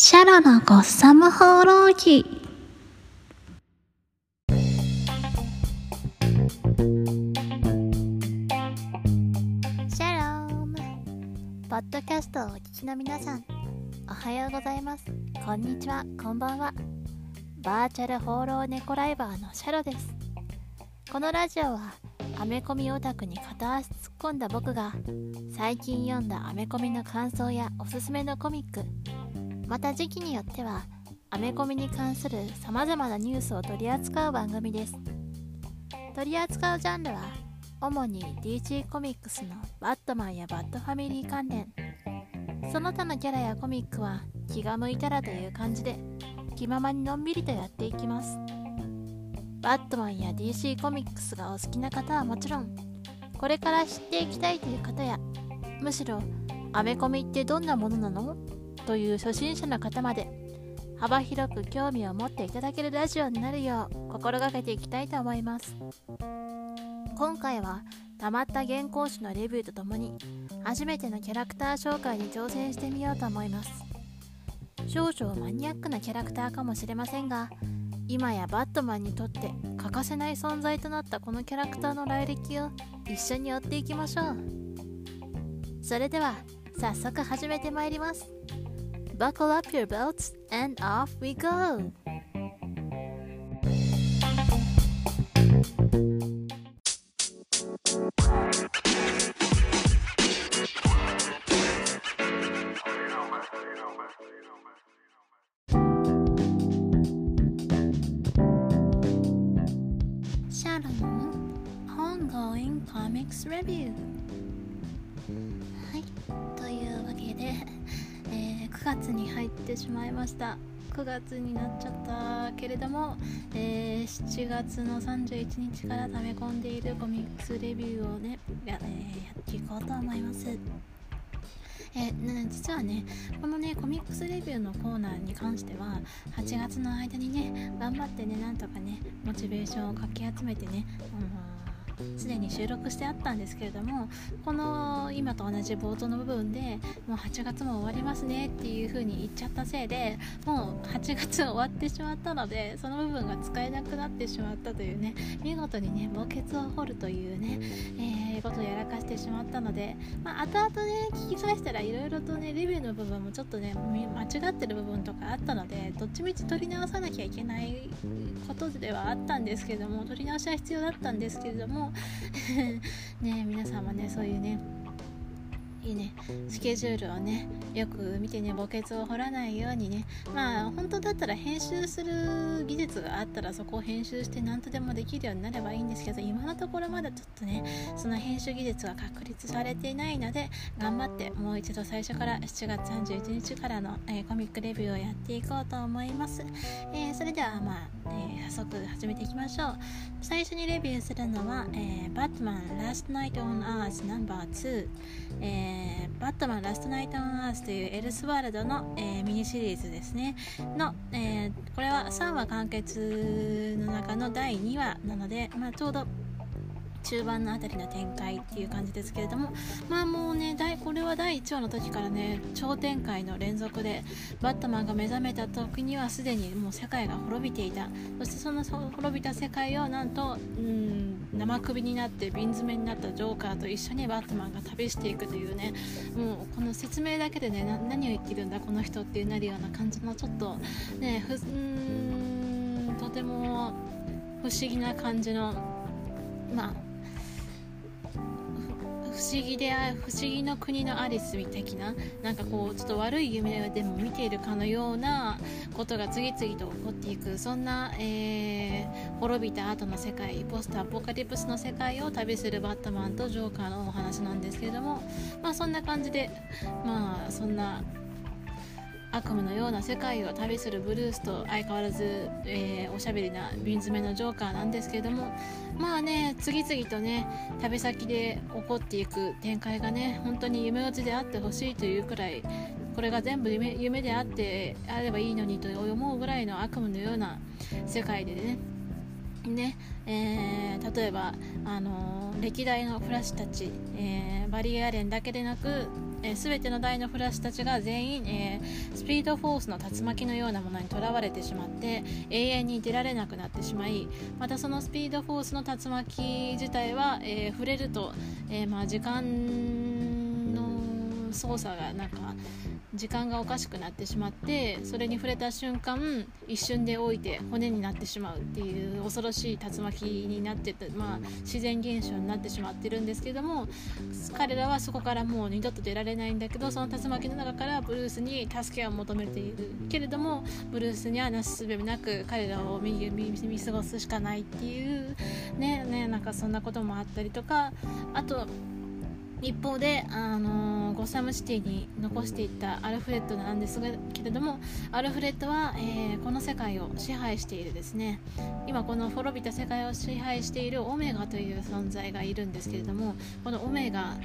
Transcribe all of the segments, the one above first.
シャロのゴッサム放浪記。シャローム。ポッドキャストをお聞きの皆さんおはようございます。こんにちは。こんばんは。バーチャル放浪猫ライバーのシャロです。このラジオはアメコミオタクに片足突っ込んだ僕が最近読んだアメコミの感想やおすすめのコミックまた時期によってはアメコミに関するさまざまなニュースを取り扱う番組です。取り扱うジャンルは主に DC コミックスのバットマンやバットファミリー関連。その他のキャラやコミックは気が向いたらという感じで気ままにのんびりとやっていきます。バットマンや DC コミックスがお好きな方はもちろんこれから知っていきたいという方やむしろアメコミってどんなものなの？という初心者の方まで幅広く興味を持っていただけるラジオになるよう心がけていきたいと思います。今回はたまった原稿紙のレビューとともに初めてのキャラクター紹介に挑戦してみようと思います。少々マニアックなキャラクターかもしれませんが今やバットマンにとって欠かせない存在となったこのキャラクターの来歴を一緒に追っていきましょう。それでは早速始めてまいります。Buckle up your belts and off we go! シャロの Ongoing Comics Review はいというわけで、 9月に入ってしまいました。9月になっちゃったけれども、えー7月の31日から溜め込んでいるコミックスレビューをねや,、えーやっていこうと思います。えー実はねこのねコミックスレビューのコーナーに関しては8月の間にね頑張ってねなんとかねモチベーションをかき集めてね、あのーすでに収録してあったんですけれどもこの今と同じ冒頭の部分でもう8月も終わりますねっていう風に言っちゃったせいでもう8月終わってしまったのでその部分が使えなくなってしまったというね見事にね墓穴を掘るというね、えーことをやらかしてしまったので、まあ、後々ね聞き返したらいろいろとねレビューの部分もちょっとね間違ってる部分とかあったのでどっちみち取り直さなきゃいけないことではあったんですけれども取り直しは必要だったんですけれどもね皆さんもねそういうねいいね。スケジュールをねよく見てね墓穴を掘らないようにね。まあ本当だったら編集する技術があったらそこを編集して何とでもできるようになればいいんですけど今のところまだちょっとねその編集技術が確立されていないので頑張ってもう一度最初から7月31日からの、えーコミックレビューをやっていこうと思います、えーそれではまあ、えー早速始めていきましょう。最初にレビューするのは、えー、バットマン Last Night on Earth No.2 えーバットマンラストナイトオンアースというエルスワールドの、えーミニシリーズですね。の、えーこれは3話完結の中の第2話なので、まあ、ちょうど中盤のあたりの展開っていう感じですけれどもまあもうね第これは第1話の時からね超展開の連続でバットマンが目覚めた時にはすでにもう世界が滅びていた。そしてその滅びた世界をなんとうん生首になって瓶詰めになったジョーカーと一緒にバットマンが旅していくというね。もうこの説明だけでね何を言ってるんだこの人ってなるような感じのちょっとねふうんとても不思議な感じのまあ不思議で不思議の国のアリス的ななんかこうちょっと悪い夢でも見ているかのようなことが次々と起こっていくそんな、えー滅びた後の世界ポストアポカリプスの世界を旅するバットマンとジョーカーのお話なんですけれどもまあそんな感じでまあそんな悪夢のような世界を旅するブルースと相変わらず、えーおしゃべりな瓶詰めのジョーカーなんですけれどもまあね次々とね旅先で起こっていく展開がね本当に夢落ちであってほしいというくらいこれが全部夢夢であってあればいいのにと思うぐらいの悪夢のような世界でねねえー例えば、あのー歴代のフラッシュたち、えーバリー・アレンだけでなくえー、全ての大のフラッシュたちが全員、えー、スピードフォースの竜巻のようなものにとらわれてしまって永遠に出られなくなってしまいまたそのスピードフォースの竜巻自体は、えー、触れると、えまあ、時間の操作がなんか時間がおかしくなってしまってそれに触れた瞬間一瞬で置いて骨になってしまうっていう恐ろしい竜巻になってて、まあ、自然現象になってしまってるんですけども彼らはそこからもう二度と出られないんだけどその竜巻の中からブルースに助けを求めているけれどもブルースにはなすすべなく彼らを見見過ごすしかないっていうねねなんかそんなこともあったりとかあと一方で、あのー、ゴサムシティに残していったアルフレッドなんですけれどもアルフレッドは、えー、この世界を支配しているですね。今この滅びた世界を支配しているオメガという存在がいるんですけれどもこのオメガ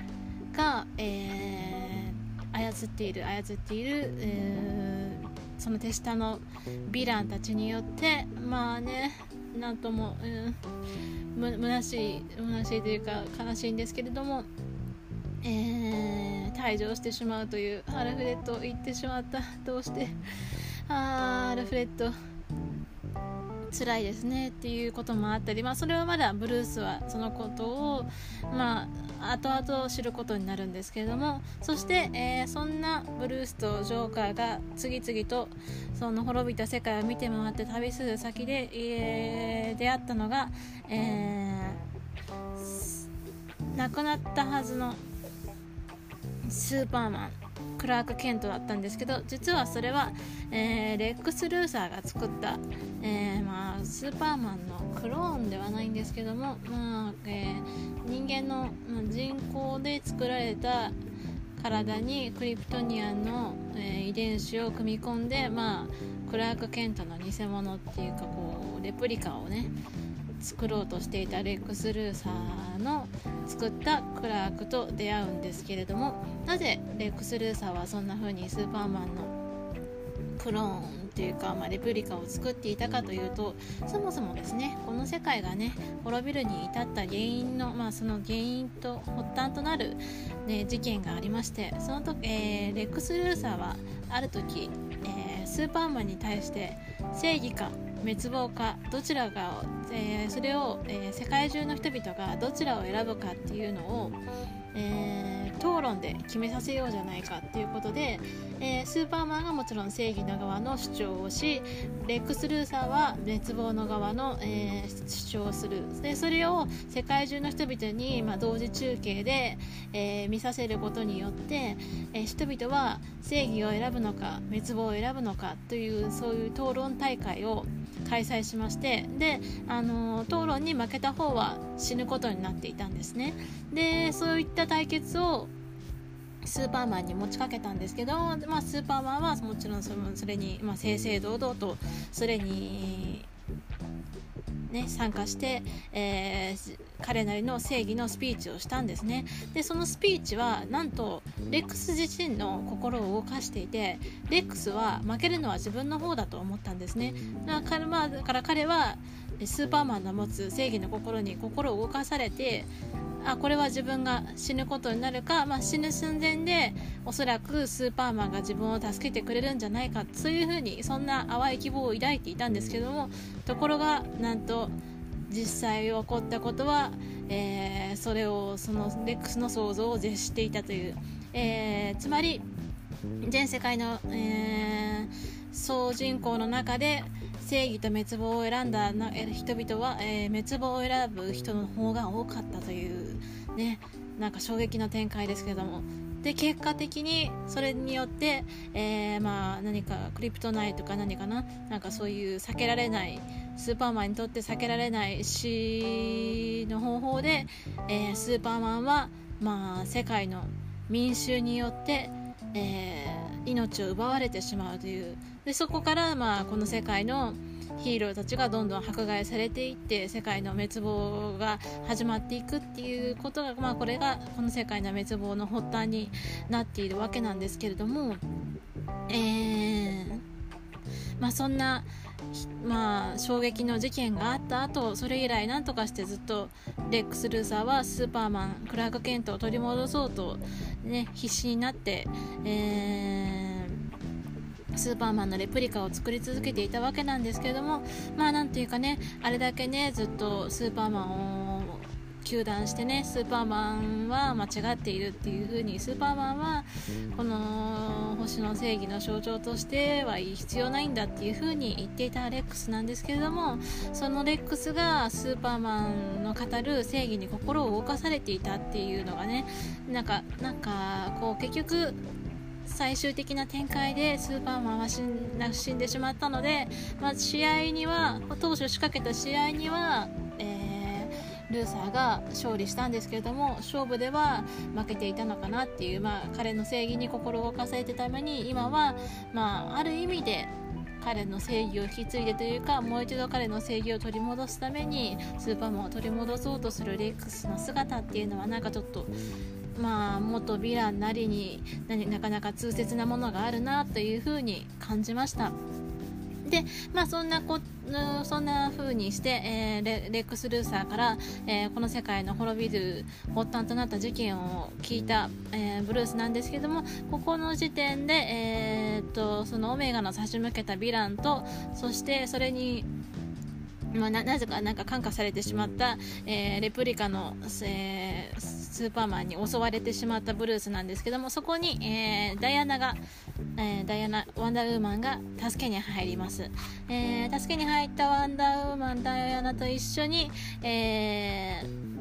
が、えー、操っている操っている、えー、その手下のヴィランたちによってまあねなんとも、うん、む虚しい虚しいというか悲しいんですけれどもえー、退場してしまうというアルフレッド言ってしまった。どうしてあアルフレッド辛いですねっていうこともあったり、まあ、それはまだブルースはそのことを、まあ、後々知ることになるんですけれども。そして、えー、そんなブルースとジョーカーが次々とその滅びた世界を見て回って旅する先で、えー、出会ったのが、えー、亡くなったはずのスーパーマンクラーク・ケントだったんですけど実はそれは、えー、レックス・ルーサーが作った、えー、まあ、スーパーマンのクローンではないんですけども、まあえー、人間の、まあ、人工で作られた体にクリプトニアンの、え遺伝子を組み込んで、まあ、クラーク・ケントの偽物っていうかこうレプリカをね作ろうとしていたレックス・ルーサーの作ったクラークと出会うんですけれどもなぜレックス・ルーサーはそんな風にスーパーマンのクローンというか、まあ、レプリカを作っていたかというとそもそもですねこの世界がね滅びるに至った原因の、まあ、その原因と発端となる、ね、事件がありましてその時、えー、レックス・ルーサーはある時、えー、スーパーマンに対して正義か滅亡かどちらかを、えー、それを、えー、世界中の人々がどちらを選ぶかっていうのを、えー、討論で決めさせようじゃないかっていうことで、えスーパーマンがもちろん正義の側の主張をしレックス・ルーサーは滅亡の側の、え主張をする。でそれを世界中の人々に、まあ、同時中継で、え見させることによって、え人々は正義を選ぶのか滅亡を選ぶのかというそういう討論大会を開催しましてであの討論に負けた方は死ぬことになっていたんですね。でそういった対決をスーパーマンに持ちかけたんですけど、まあ、スーパーマンはもちろんそのそれに、まあ、正々堂々とそれにね、参加して、えー、彼なりの正義のスピーチをしたんですね。でそのスピーチはなんとレックス自身の心を動かしていてレックスは負けるのは自分の方だと思ったんですね。だから,、まあ、だから彼はスーパーマンの持つ正義の心に心を動かされてあこれは自分が死ぬことになるか、まあ、死ぬ寸前でおそらくスーパーマンが自分を助けてくれるんじゃないかそういうふうにそんな淡い希望を抱いていたんですけどもところがなんと実際起こったことは、えー、それをそのレックスの想像を絶していたという、えー、つまり全世界の、えー、総人口の中で正義と滅亡を選んだ人々は、えー、滅亡を選ぶ人の方が多かったというねなんか衝撃の展開ですけども。で結果的にそれによって、えー、まあ何かクリプトナイトか何かななんかそういう避けられないスーパーマンにとって避けられない死の方法で、えー、スーパーマンは、まあ、世界の民衆によって、え、命を奪われてしまうという。でそこから、まあ、この世界のヒーローたちがどんどん迫害されていって世界の滅亡が始まっていくっていうことが、まあ、これがこの世界の滅亡の発端になっているわけなんですけれども、えーまあ、そんなまあ、衝撃の事件があった後それ以来何とかしてずっとレックス・ルーサーはスーパーマンクラーク・ケントを取り戻そうと、ね、必死になって、えー、スーパーマンのレプリカを作り続けていたわけなんですけれどもまあなんていうかねあれだけねずっとスーパーマンを糾弾してねスーパーマンは間違っているっていう風にスーパーマンはこの星の正義の象徴としては必要ないんだっていう風に言っていたレックスなんですけれどもそのレックスがスーパーマンの語る正義に心を動かされていたっていうのがねなんかなんかこう結局最終的な展開でスーパーマンは死んでしまったので、まあ、試合には当初仕掛けた試合には、ルーサーが勝利したんですけれども勝負では負けていたのかなっていう、まあ、彼の正義に心を動かされてために今は、まあ、ある意味で彼の正義を引き継いでというかもう一度彼の正義を取り戻すためにスーパーマンを取り戻そうとするレックスの姿っていうのはなんかちょっとまあ元ヴィランなりになかなか痛切なものがあるなというふうに感じました。で、まあ、そんなこそんな風にして、えー、レレックス・ルーサーから、えー、この世界の滅びる発端となった事件を聞いた、えー、ブルースなんですけどもここの時点で、えー、っとそのオメガの差し向けたヴィランとそしてそれにまあ、なぜかなんか感化されてしまった、えー、レプリカの、えー、スーパーマンに襲われてしまったブルースなんですけどもそこに、えー、ダイアナが、えー、ダイアナワンダーウーマンが助けに入ります、えー、助けに入ったワンダーウーマンダイアナと一緒に、えー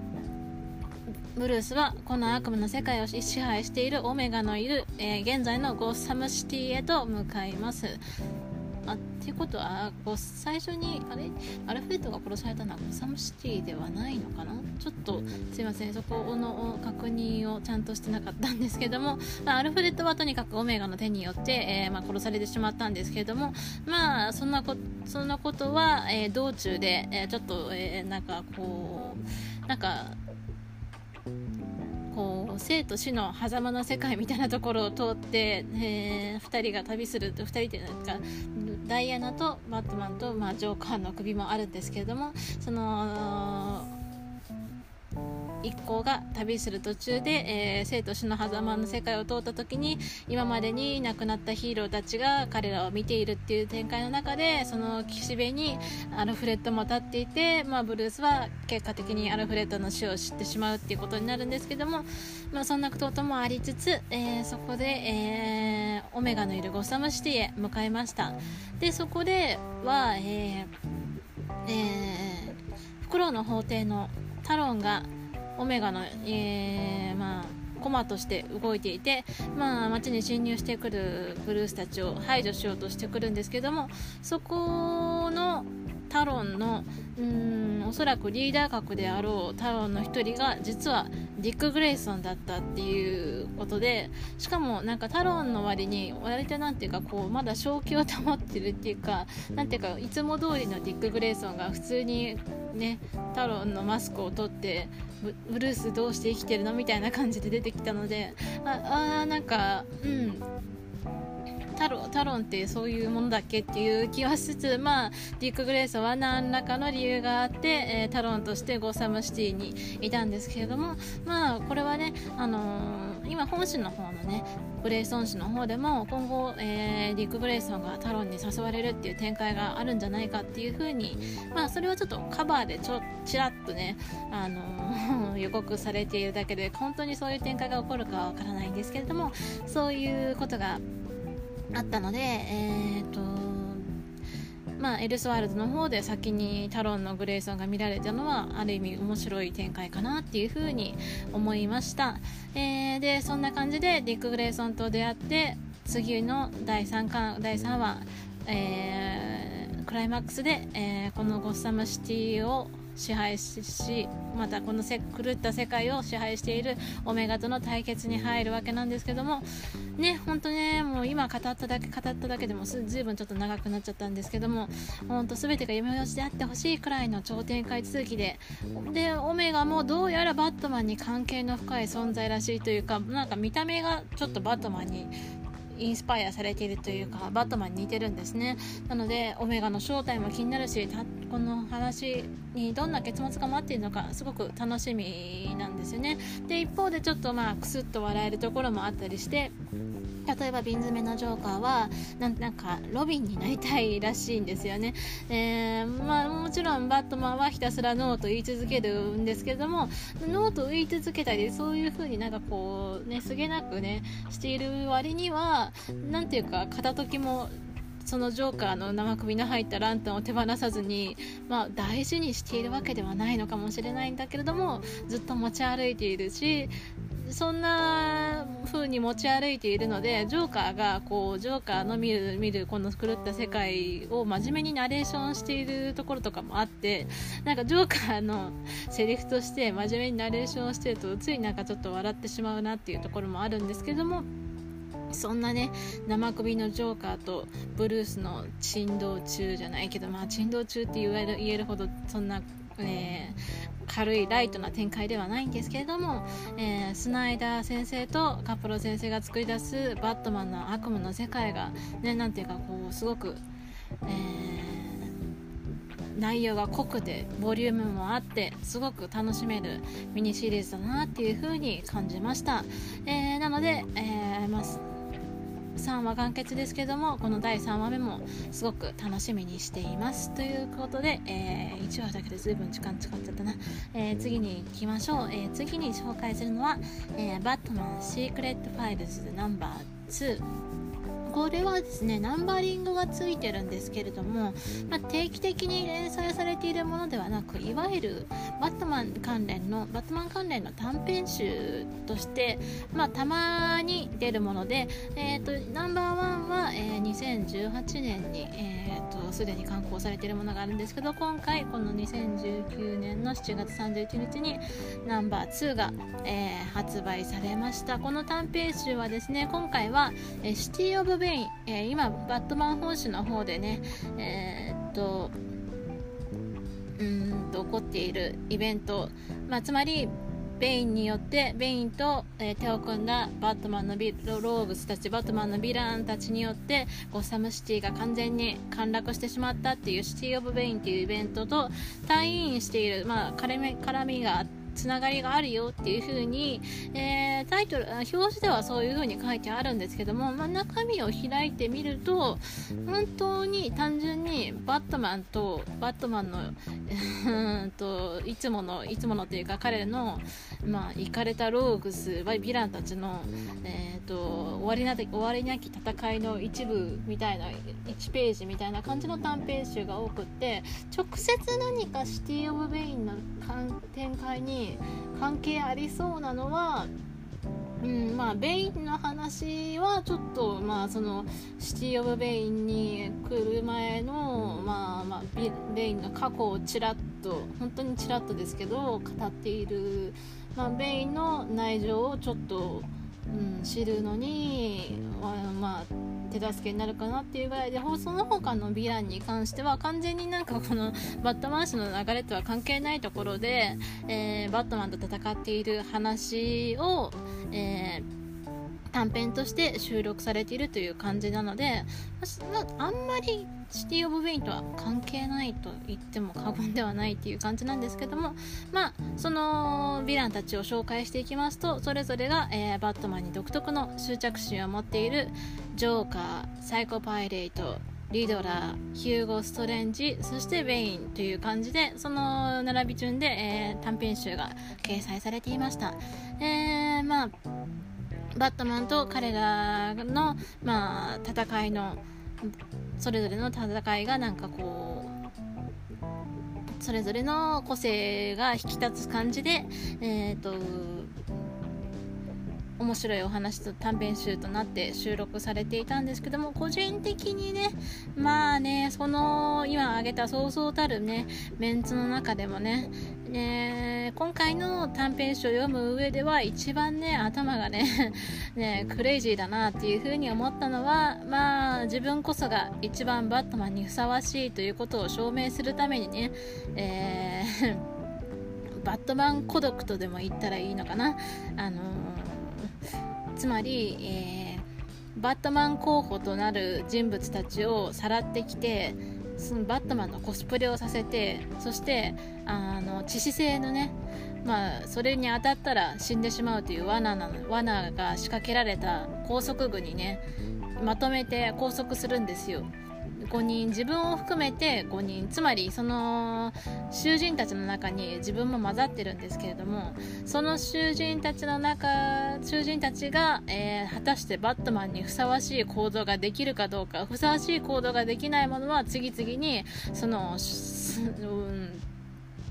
ブルースはこの悪夢の世界を支配しているオメガのいる、えー、現在のゴッサムシティへと向かいます。あっていうことはこう最初にあれ？アルフレッドが殺されたのはゴサムシティではないのかな？ちょっとすいませんそこの確認をちゃんとしてなかったんですけども、まあ、アルフレッドはとにかくオメガの手によって、えー、まあ、殺されてしまったんですけどもまあそんなこそんなことは、えー、道中で、え、ちょっと、えなんかこうなんかこう生と死の狭間の世界みたいなところを通って、えー、2人が旅すると2人っていうかダイアナとバットマンと、まあ、ジョーカーの首もあるんですけれどもその一行が旅する途中で、えー、生と死の狭間の世界を通った時に今までに亡くなったヒーローたちが彼らを見ているっていう展開の中でその岸辺にアルフレッドも立っていて、まあ、ブルースは結果的にアルフレッドの死を知ってしまうっていうことになるんですけども、まあ、そんなこともありつつ、えー、そこで、えー、オメガのいるゴサムシティへ向かいました。でそこでは、えーえー、フクロウの法廷のタロンがオメガの、えー、まあ、コマとして動いていて、まあ、街に侵入してくるブルースたちを排除しようとしてくるんですけどもそこのタロンのうーんおそらくリーダー格であろうタロンの1人が実はディック・グレイソンだったっていうことでしかもなんかタロンの割に割となんていうかこうまだ正気を保ってるっていうかなんていうかいつも通りのディック・グレイソンが普通にねタロンのマスクを取ってブルースどうして生きてるのみたいな感じで出てきたのでああなんかうん。タロタロンってそういうものだっけっていう気はしつつ、まあ、ディック・グレイソンは何らかの理由があって、えー、タロンとしてゴーサムシティにいたんですけれども、まあ、これはね、あのー、今本誌の方のねグレイソン氏の方でも今後、えー、ディック・グレイソンがタロンに誘われるっていう展開があるんじゃないかっていう風にまあそれはちょっとカバーでちょちらっとね、あのー、予告されているだけで本当にそういう展開が起こるかはわからないんですけれどもそういうことがあったので、えーとまあ、エルスワールドの方で先にタロンのグレイソンが見られたのはある意味面白い展開かなっていうふうに思いました、えー、でそんな感じでディック・グレイソンと出会って次の第 3, 巻第3話、えー、クライマックスで、えー、このゴッサムシティを支配しまたこのせ狂った世界を支配しているオメガとの対決に入るわけなんですけどもね本当ねもう今語っただけ語っただけでもずいぶんちょっと長くなっちゃったんですけども本当全てが夢のしであってほしいくらいの超展開続きででオメガもどうやらバットマンに関係の深い存在らしいというかなんか見た目がちょっとバットマンにインスパイアされているというかバットマンに似てるんですね。なのでオメガの正体も気になるしこの話にどんな結末が待っているのかすごく楽しみなんですよね。で一方でちょっとまあクスッと笑えるところもあったりして例えば瓶詰めのジョーカーはなんかロビンになりたいらしいんですよね、えー、まあ、もちろんバットマンはひたすらノーと言い続けるんですけれどもノーと言い続けたりそういう風になんかこうねすげなくねしている割には何ていうか片時もそのジョーカーの生首の入ったランタンを手放さずに、まあ、大事にしているわけではないのかもしれないんだけれどもずっと持ち歩いているしそんな風に持ち歩いているのでジョーカーがこうジョーカーの見る見るこの狂った世界を真面目にナレーションしているところとかもあってなんかジョーカーのセリフとして真面目にナレーションしてるとついなんかちょっと笑ってしまうなっていうところもあるんですけどもそんなね生首のジョーカーとブルースの珍道中じゃないけどまあ珍道中って言える言えるほどそんな、えー、軽いライトな展開ではないんですけれども、えー、スナイダー先生とカプロ先生が作り出すバットマンの悪夢の世界がねなんていうかこうすごく、えー内容が濃くてボリュームもあってすごく楽しめるミニシリーズだなっていう風に感じました、え、なので、えーまあ3話完結ですけどもこの第3話目もすごく楽しみにしていますということで、えー、1話だけで随分時間使っちゃったな、えー、次に行きましょう、えー、次に紹介するのは、えバットマン Secret Files ナンバー2これはですねナンバリングがついてるんですけれども、まあ、定期的に連載されているものではなくいわゆるバットマン関連のバットマン関連の短編集として、まあ、たまに出るもので、えーと、ナンバーワンは、えー、2018年に、えーと、すでに刊行されているものがあるんですけど今回この2019年の7月31日にナンバー2が、えー、発売されました。この短編集はですね今回は、えー、 City of Bane、えー、今バットマン本誌の方でねえー、っとうんと起こっているイベント、まあ、つまりベインによってベインと、えー、手を組んだバットマンのローグスたちバットマンのヴィランたちによってゴッサムシティが完全に陥落してしまったっていう City of Bane っていうイベントと退院している、まあ、絡み絡みがあってつながりがあるよっていう風に、えー、タイトル表紙ではそういう風に書いてあるんですけども、まあ、中身を開いてみると本当に単純にバットマンとバットマンのうん といつものいつものというか彼のまあ、かれたローグスヴィランたちの、えーと、終わりな終わりなき戦いの一部みたいな1ページみたいな感じの短編集が多くって直接何か City of Bane の展開に関係ありそうなのはうんまあ、ベインの話はちょっと、まあ、その City of Bane に来る前の、まあまあ、ベインの過去をちらっと本当にちらっとですけど語っている、まあ、ベインの内情をちょっと、うん、知るのに、まあ、手助けになるかなっていうぐらいでその他のヴィランに関しては完全になんかこのバットマン氏の流れとは関係ないところで、えー、バットマンと戦っている話を、えー短編として収録されているという感じなので、あ、んまりシティ・オブ・ベインとは関係ないと言っても過言ではないっていう感じなんですけどもまあそのヴィランたちを紹介していきますとそれぞれが、えー、バットマンに独特の執着心を持っているジョーカーサイコパイレイトリドラー、ヒューゴ・ストレンジ、そしてベインという感じで、その並び順で、えー、短編集が掲載されていました。えー、まあ、バットマンと彼らの、まあ、戦いのそれぞれの戦いがなんかこうそれぞれの個性が引き立つ感じで、えーと面白いお話と短編集となって収録されていたんですけども個人的にねまあねその今挙げたそうそうたるねメンツの中でもねね今回の短編集を読む上では一番ね頭がね ねクレイジーだなっていう風に思ったのはまあ自分こそが一番バットマンにふさわしいということを証明するためにね、えー バットマン孤独とでも言ったらいいのかな。あのつまり、えーバットマン候補となる人物たちをさらってきてそのバットマンのコスプレをさせてそしてあの致死性のねまあそれに当たったら死んでしまうという罠な罠が仕掛けられた拘束具にねまとめて拘束するんですよ。5人自分を含めて5人つまりその囚人たちの中に自分も混ざってるんですけれどもその囚人たちの中囚人たちが、えー、果たしてバットマンにふさわしい行動ができるかどうかふさわしい行動ができないものは次々にその、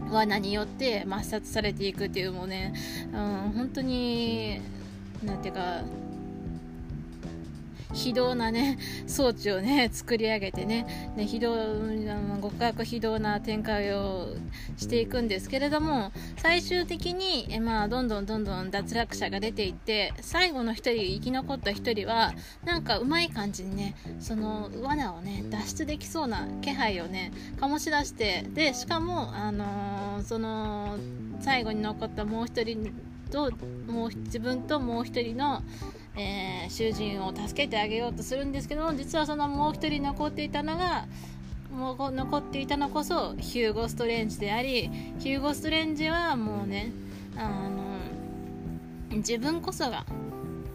うん、罠によって抹殺されていくっていうもうね、うん、本当になんていうか非道なね装置をね作り上げてねね非道極悪非道な展開をしていくんですけれども最終的にえ、まあ、どんどんどんどん脱落者が出ていって最後の1人生き残った1人はなんかうまい感じにねその罠をね脱出できそうな気配をね醸し出してでしかも、あのー、その最後に残ったもう1人ともう自分ともう1人のえー、囚人を助けてあげようとするんですけども実はそのもう一人残っていたのがもう残っていたのこそヒューゴ・ストレンジでありヒューゴ・ストレンジはもうねあの自分こそが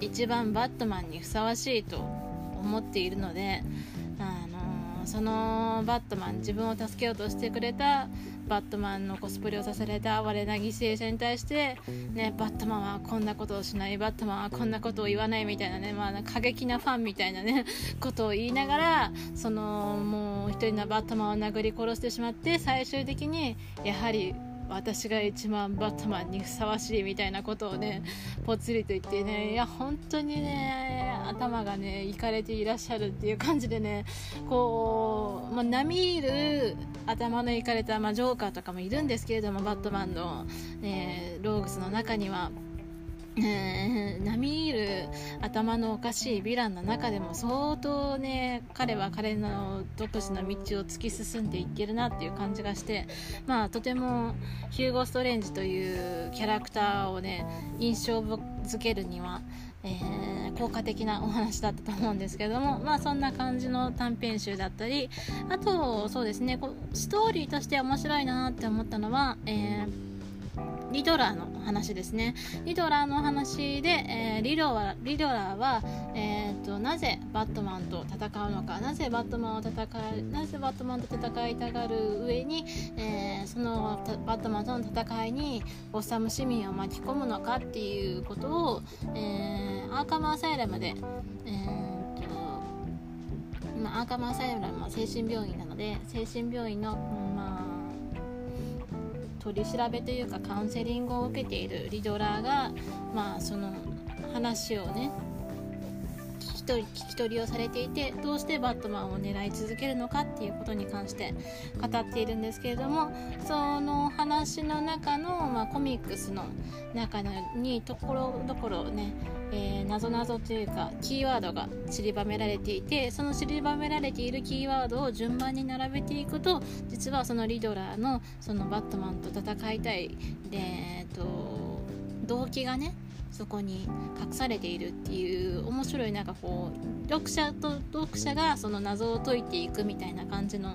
一番バットマンにふさわしいと思っているのであのそのバットマン自分を助けようとしてくれたバットマンのコスプレをさせられた我な犠牲者に対して、ね、バットマンはこんなことをしないバットマンはこんなことを言わないみたいなね、まあ、過激なファンみたいなね ことを言いながらそのもう一人のバットマンを殴り殺してしまって最終的にやはり私が一番バットマンにふさわしいみたいなことをねぽつりと言ってねいや本当にね頭がねいかれていらっしゃるっていう感じでねこう、まあ、並みいる頭のいかれた、まあ、ジョーカーとかもいるんですけれどもバットマンの、ね、ローグスの中には。えー、並みいる頭のおかしいヴィランの中でも相当ね彼は彼の独自の道を突き進んでいってるなっていう感じがしてまあとてもヒューゴ・ストレンジというキャラクターをね印象づけるには、えー、効果的なお話だったと思うんですけどもまあそんな感じの短編集だったりあとそうですねこストーリーとして面白いなって思ったのは、えーリドラーの話ですね。リドラーの話で、えー、リドラリドラーは、えーと、なぜバットマンと戦うのか。なぜバットマンを戦いなぜバットマンと戦いたがる上に、えー、そのバットマンとの戦いにゴッサム市民を巻き込むのかっていうことを、えー、アーカムアサイラムで、えーとまあ、アーカムアサイラムは精神病院なので精神病院の、まあ取り調べというかカウンセリングを受けているリドラーが、まあ、その話をねき取り聞き取りをされていてどうしてバットマンを狙い続けるのかっていうことに関して語っているんですけれどもその話の中の、まあ、コミックスの中にところどころねえー、謎々というかキーワードが散りばめられていてその散りばめられているキーワードを順番に並べていくと実はそのリドラーのそのバットマンと戦いたいで、えーと、動機がねそこに隠されているっていう面白いなんかこう読者と読者がその謎を解いていくみたいな感じの、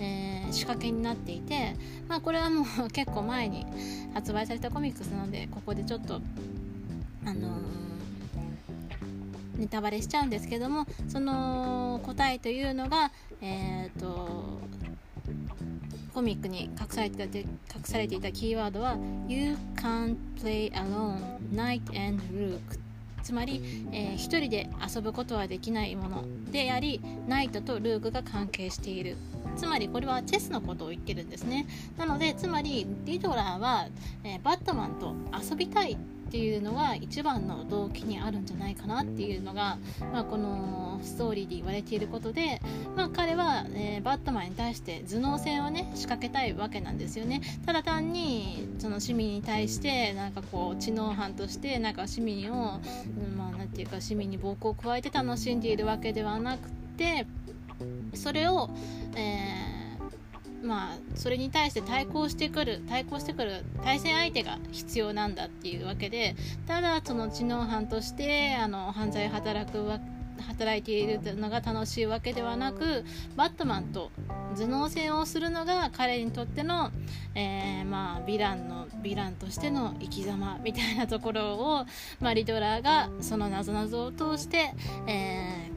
えー、仕掛けになっていて、まあ、これはもう 結構前に発売されたコミックスなのでここでちょっとあのーネタバレしちゃうんですけどもその答えというのが、えーと、コミックに隠されてた隠されていたキーワードは You can't play alone night and rook. つまり、えー、一人で遊ぶことはできないものでありナイトとルークが関係している。つまりこれはチェスのことを言ってるんですね。なのでつまりリドラーは、えー、バットマンと遊びたいっていうのが一番の動機にあるんじゃないかなっていうのが、まあ、このストーリーで言われていることで、まあ、彼は、えー、バットマンに対して頭脳戦をね仕掛けたいわけなんですよね。ただ単にその市民に対してなんかこう知能犯としてなんか市民を、うん、まあなんていうか市民に暴行を加えて楽しんでいるわけではなくてそれを、えーまあ、それに対して対抗してくる対抗してくる対戦相手が必要なんだっていうわけでただその知能犯としてあの犯罪を働くわ働いているのが楽しいわけではなくバットマンと頭脳戦をするのが彼にとっての、えー、まあ、ヴィランのヴィランとしての生き様みたいなところを、まあ、リドラーがそのなぞなぞを通して、えー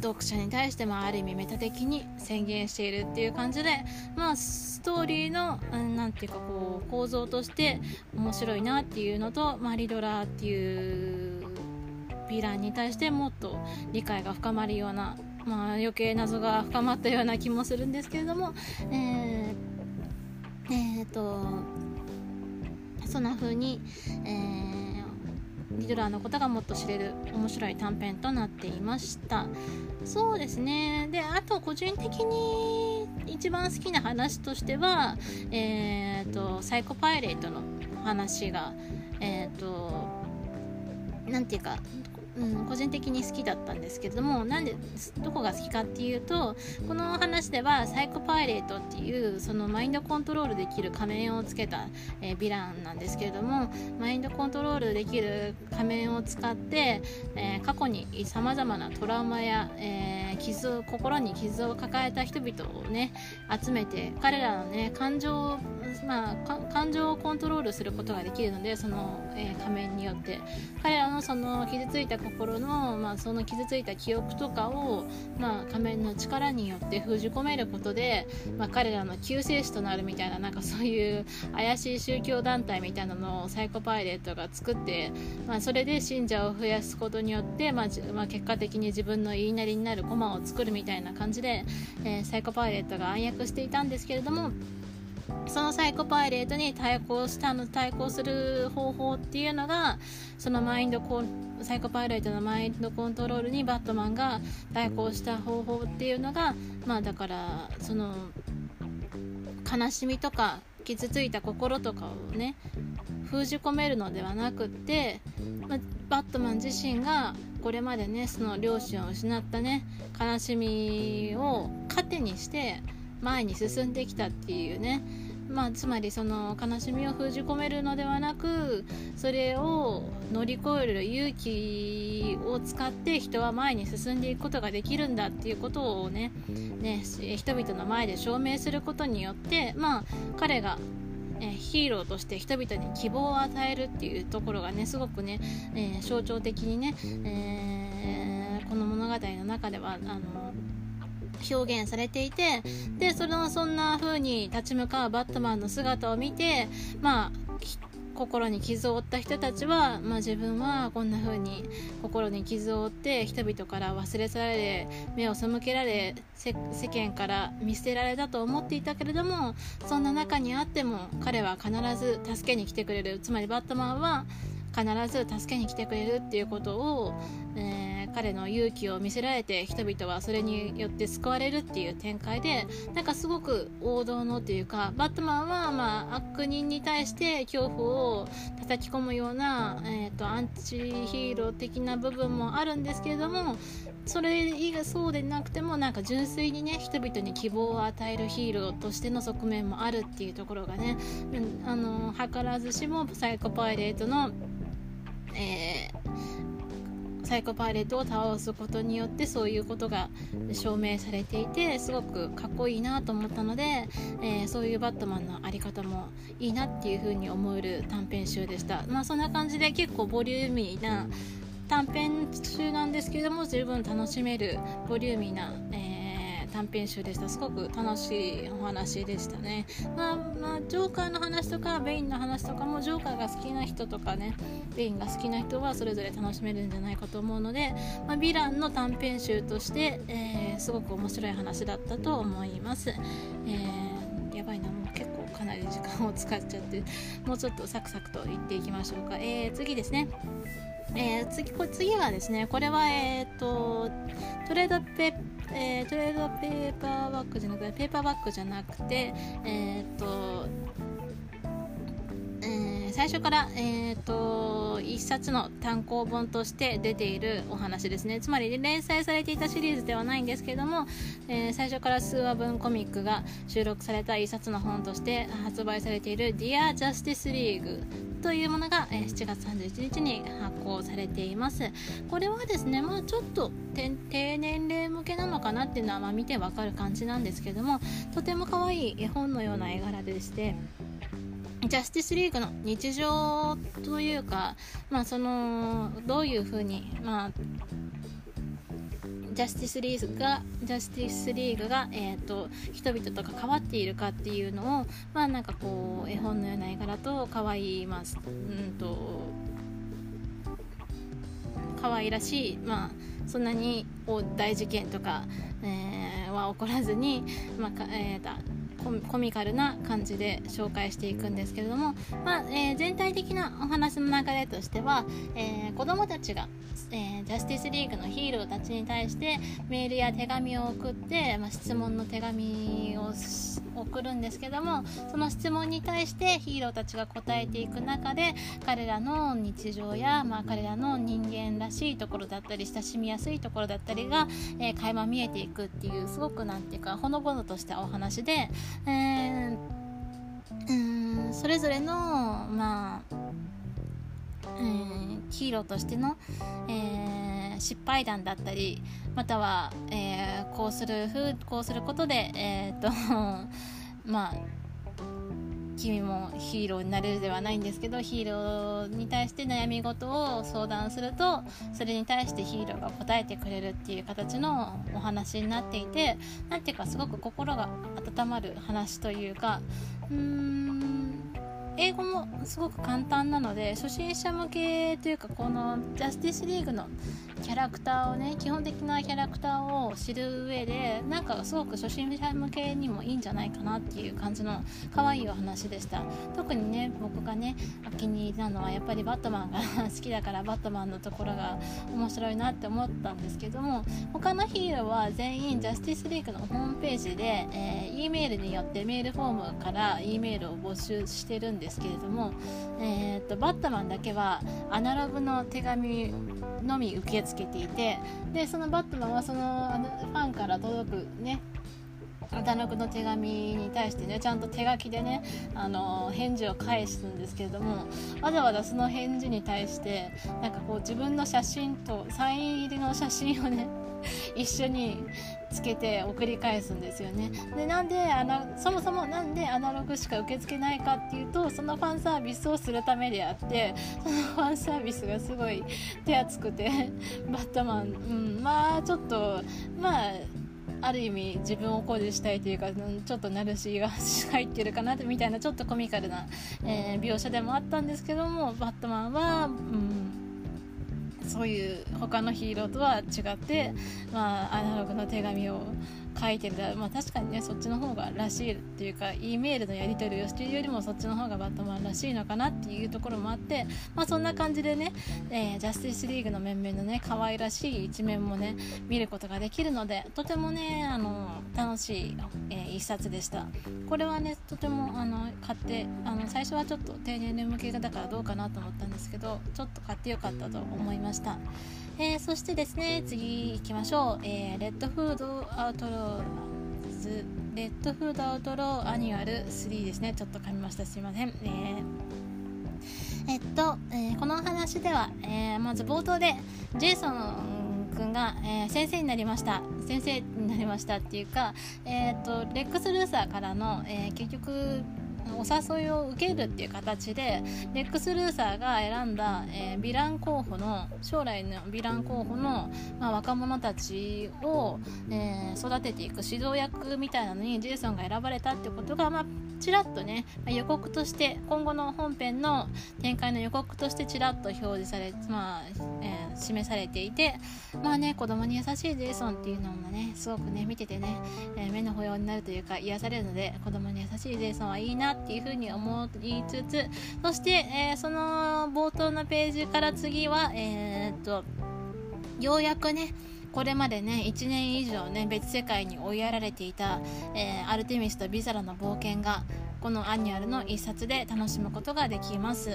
読者に対してもある意味メタ的に宣言しているっていう感じでまあストーリーの何ていうかこう構造として面白いなっていうのと、まあ、リドラーっていうヴィランに対してもっと理解が深まるような、まあ、余計謎が深まったような気もするんですけれどもえー、えー、とそんな風に、えーリドラーのことがもっと知れる面白い短編となっていました。そうですね。であと個人的に一番好きな話としてはえっ、ー、とサイコパイレートの話がえっ、ー、と何て言うかうん、個人的に好きだったんですけれどもなんでどこが好きかっていうとこの話ではサイコパイレートっていうそのマインドコントロールできる仮面をつけた、えー、ヴィランなんですけれどもマインドコントロールできる仮面を使って、えー、過去にさまざまなトラウマや、えー、傷心に傷を抱えた人々をね集めて彼らのね感情をまあ、感情をコントロールすることができるのでその、えー、仮面によって。彼らのその傷ついた心の、まあ、その傷ついた記憶とかを、まあ、仮面の力によって封じ込めることで、まあ、彼らの救世主となるみたいななんかそういう怪しい宗教団体みたいなのをサイコパイレートが作って、まあ、それで信者を増やすことによって、まあまあ、結果的に自分の言いなりになる駒を作るみたいな感じで、えー、サイコパイレートが暗躍していたんですけれどもそのサイコパイレートに対抗したの対抗する方法っていうのがそのマインドコンサイコパイレートのマインドコントロールにバットマンが対抗した方法っていうのがまあだからその悲しみとか傷ついた心とかをね封じ込めるのではなくって、まあ、バットマン自身がこれまでねその両親を失ったね悲しみを糧にして前に進んできたっていうね。まあ、つまりその悲しみを封じ込めるのではなくそれを乗り越える勇気を使って人は前に進んでいくことができるんだっていうことをねね人々の前で証明することによって、まあ、彼がヒーローとして人々に希望を与えるっていうところがねすごくね、えー、象徴的にね、えー、この物語の中ではあの表現されていてでそのそんな風に立ち向かうバットマンの姿を見てまあ心に傷を負った人たちは、まあ、自分はこんな風に心に傷を負って人々から忘れ去られ目を背けられ世間から見捨てられたと思っていたけれどもそんな中にあっても彼は必ず助けに来てくれる。つまりバットマンは必ず助けに来てくれるっていうことを、えー彼の勇気を見せられて人々はそれによって救われるっていう展開でなんかすごく王道のというかバットマンはまあ悪人に対して恐怖を叩き込むような、えーと、アンチヒーロー的な部分もあるんですけれどもそれ以外そうでなくてもなんか純粋にね人々に希望を与えるヒーローとしての側面もあるっていうところがね、うんあの図らずしもサイコパイレートの、えーサイコパイレットを倒すことによってそういうことが証明されていてすごくかっこいいなと思ったので、えー、そういうバットマンの在り方もいいなっていう風に思える短編集でした。まあそんな感じで結構ボリューミーな短編集なんですけれども十分楽しめるボリューミーな、えー短編集でした。すごく楽しいお話でしたね、まあ、まあ、ジョーカーの話とかベインの話とかもジョーカーが好きな人とかねベインが好きな人はそれぞれ楽しめるんじゃないかと思うので、まあ、ヴィランの短編集として、えー、すごく面白い話だったと思います、えー、やばいな。もう結構かなり時間を使っちゃってもうちょっとサクサクと言っていきましょうか、えー、次ですね。えー、次こ次はですねこれは、えーと、トレードペ、えー、トレードペーパーバッグじゃなくてペーパーバッグじゃなくて、えーとえー、最初から、えーと、1冊の単行本として出ているお話ですね。つまり連載されていたシリーズではないんですけども、えー、最初から数話分コミックが収録された1冊の本として発売されている「Dear Justice League」というものが、えー、7月31日に発行されています。これはですねまあちょっと低年齢向けなのかなっていうのは、まあ、見てわかる感じなんですけどもとても可愛い絵本のような絵柄でしてジャスティスリーグの日常というか、まあ、そのどういうふうに、まあ、ジャスティスリーグがジャスティスリーグが、えーと、人々と関わっているかっていうのをまあなんかこう絵本のような絵柄と可愛いまあうんと可愛らしいまあそんなに大事件とか、えー、は起こらずに、まあえー、コミカルな感じで紹介していくんですけれども、まあえー、全体的なお話の流れとしては、えー、子供たちがえー、ジャスティスリーグのヒーローたちに対してメールや手紙を送って、まあ、質問の手紙を送るんですけどもその質問に対してヒーローたちが答えていく中で彼らの日常や、まあ、彼らの人間らしいところだったり親しみやすいところだったりが、えー、垣間見えていくっていうすごくなんていうかほのぼのとしたお話で、えー、うんそれぞれのまあえー、ヒーローとしての、えー、失敗談だったりまたは、えー、こうするふうこうすることで、えーと まあ、君もヒーローになれるではないんですけどヒーローに対して悩み事を相談するとそれに対してヒーローが答えてくれるっていう形のお話になっていて何ていうかすごく心が温まる話というかうーん英語もすごく簡単なので初心者向けというかこのジャスティスリーグのキャラクターをね基本的なキャラクターを知る上でなんかすごく初心者向けにもいいんじゃないかなっていう感じの可愛いお話でした。特にね僕がねお気に入りなのはやっぱりバットマンが好きだからバットマンのところが面白いなって思ったんですけども他のヒーローは全員ジャスティスリーグのホームページで、えー、E メールによってメールフォームから E メールを募集してるんですけれども、えー、っとバットマンだけはアナログの手紙のみ受けつけていてでそのバットマンはそのあのファンから届くねアナログの手紙に対してねちゃんと手書きでねあの返事を返すんですけれどもわざわざその返事に対してなんかこう自分の写真とサイン入りの写真をね 一緒につけて送り返すんですよね。でなんであのそもそもなんでアナログしか受け付けないかっていうとそのファンサービスをするためであってそのファンサービスがすごい手厚くて バットマン、うん、まあちょっとまあある意味自分を誇示したいというかちょっとナルシーが入ってるかなみたいなちょっとコミカルな、えー、描写でもあったんですけどもバットマンは、うんそういう他のヒーローとは違って、まあ、アナログの手紙を書いてる。まあ、確かにねそっちの方がらしいっていうか E メールのやり取りをしているよりもそっちの方がバットマンらしいのかなっていうところもあって、まあ、そんな感じでね、えー、ジャスティスリーグの面々のね可愛らしい一面もね見ることができるのでとてもねあの楽しい、えー、一冊でした。これはねとてもあの買ってあの最初はちょっと低年齢向けだからどうかなと思ったんですけどちょっと買ってよかったと思いました。えー、そしてですね次行きましょう、えー、 Red Hood Outlaws、Red Hood Outlaw Annual 3ですね。ちょっと噛みました。すいません、えー、えっと、えー、このお話では、えー、まず冒頭でジェイソン君が、えー、先生になりました。先生になりましたっていうか、えーと、とレックス・ルーサーからの、え、結局お誘いを受けるっていう形でレックス・ルーサーが選んだ、えー、ヴィラン候補の将来のヴィラン候補の、まあ、若者たちを、えー、育てていく指導役みたいなのにジェイソンが選ばれたってことが、まあ、ちらっとね、予告として今後の本編の展開の予告としてちらっと表示され、まあえー、示されていてまあね子供に優しいジェイソンっていうのもねすごくね見ててね、えー、目の保養になるというか癒されるので子供に優しいジェイソンはいいなってっていうふうに思いつつそして、えー、その冒頭のページから次はえー、っとようやくねこれまでね1年以上ね別世界に追いやられていた、えー、アルテミスとビザロの冒険がこのアニュアルの一冊で楽しむことができます。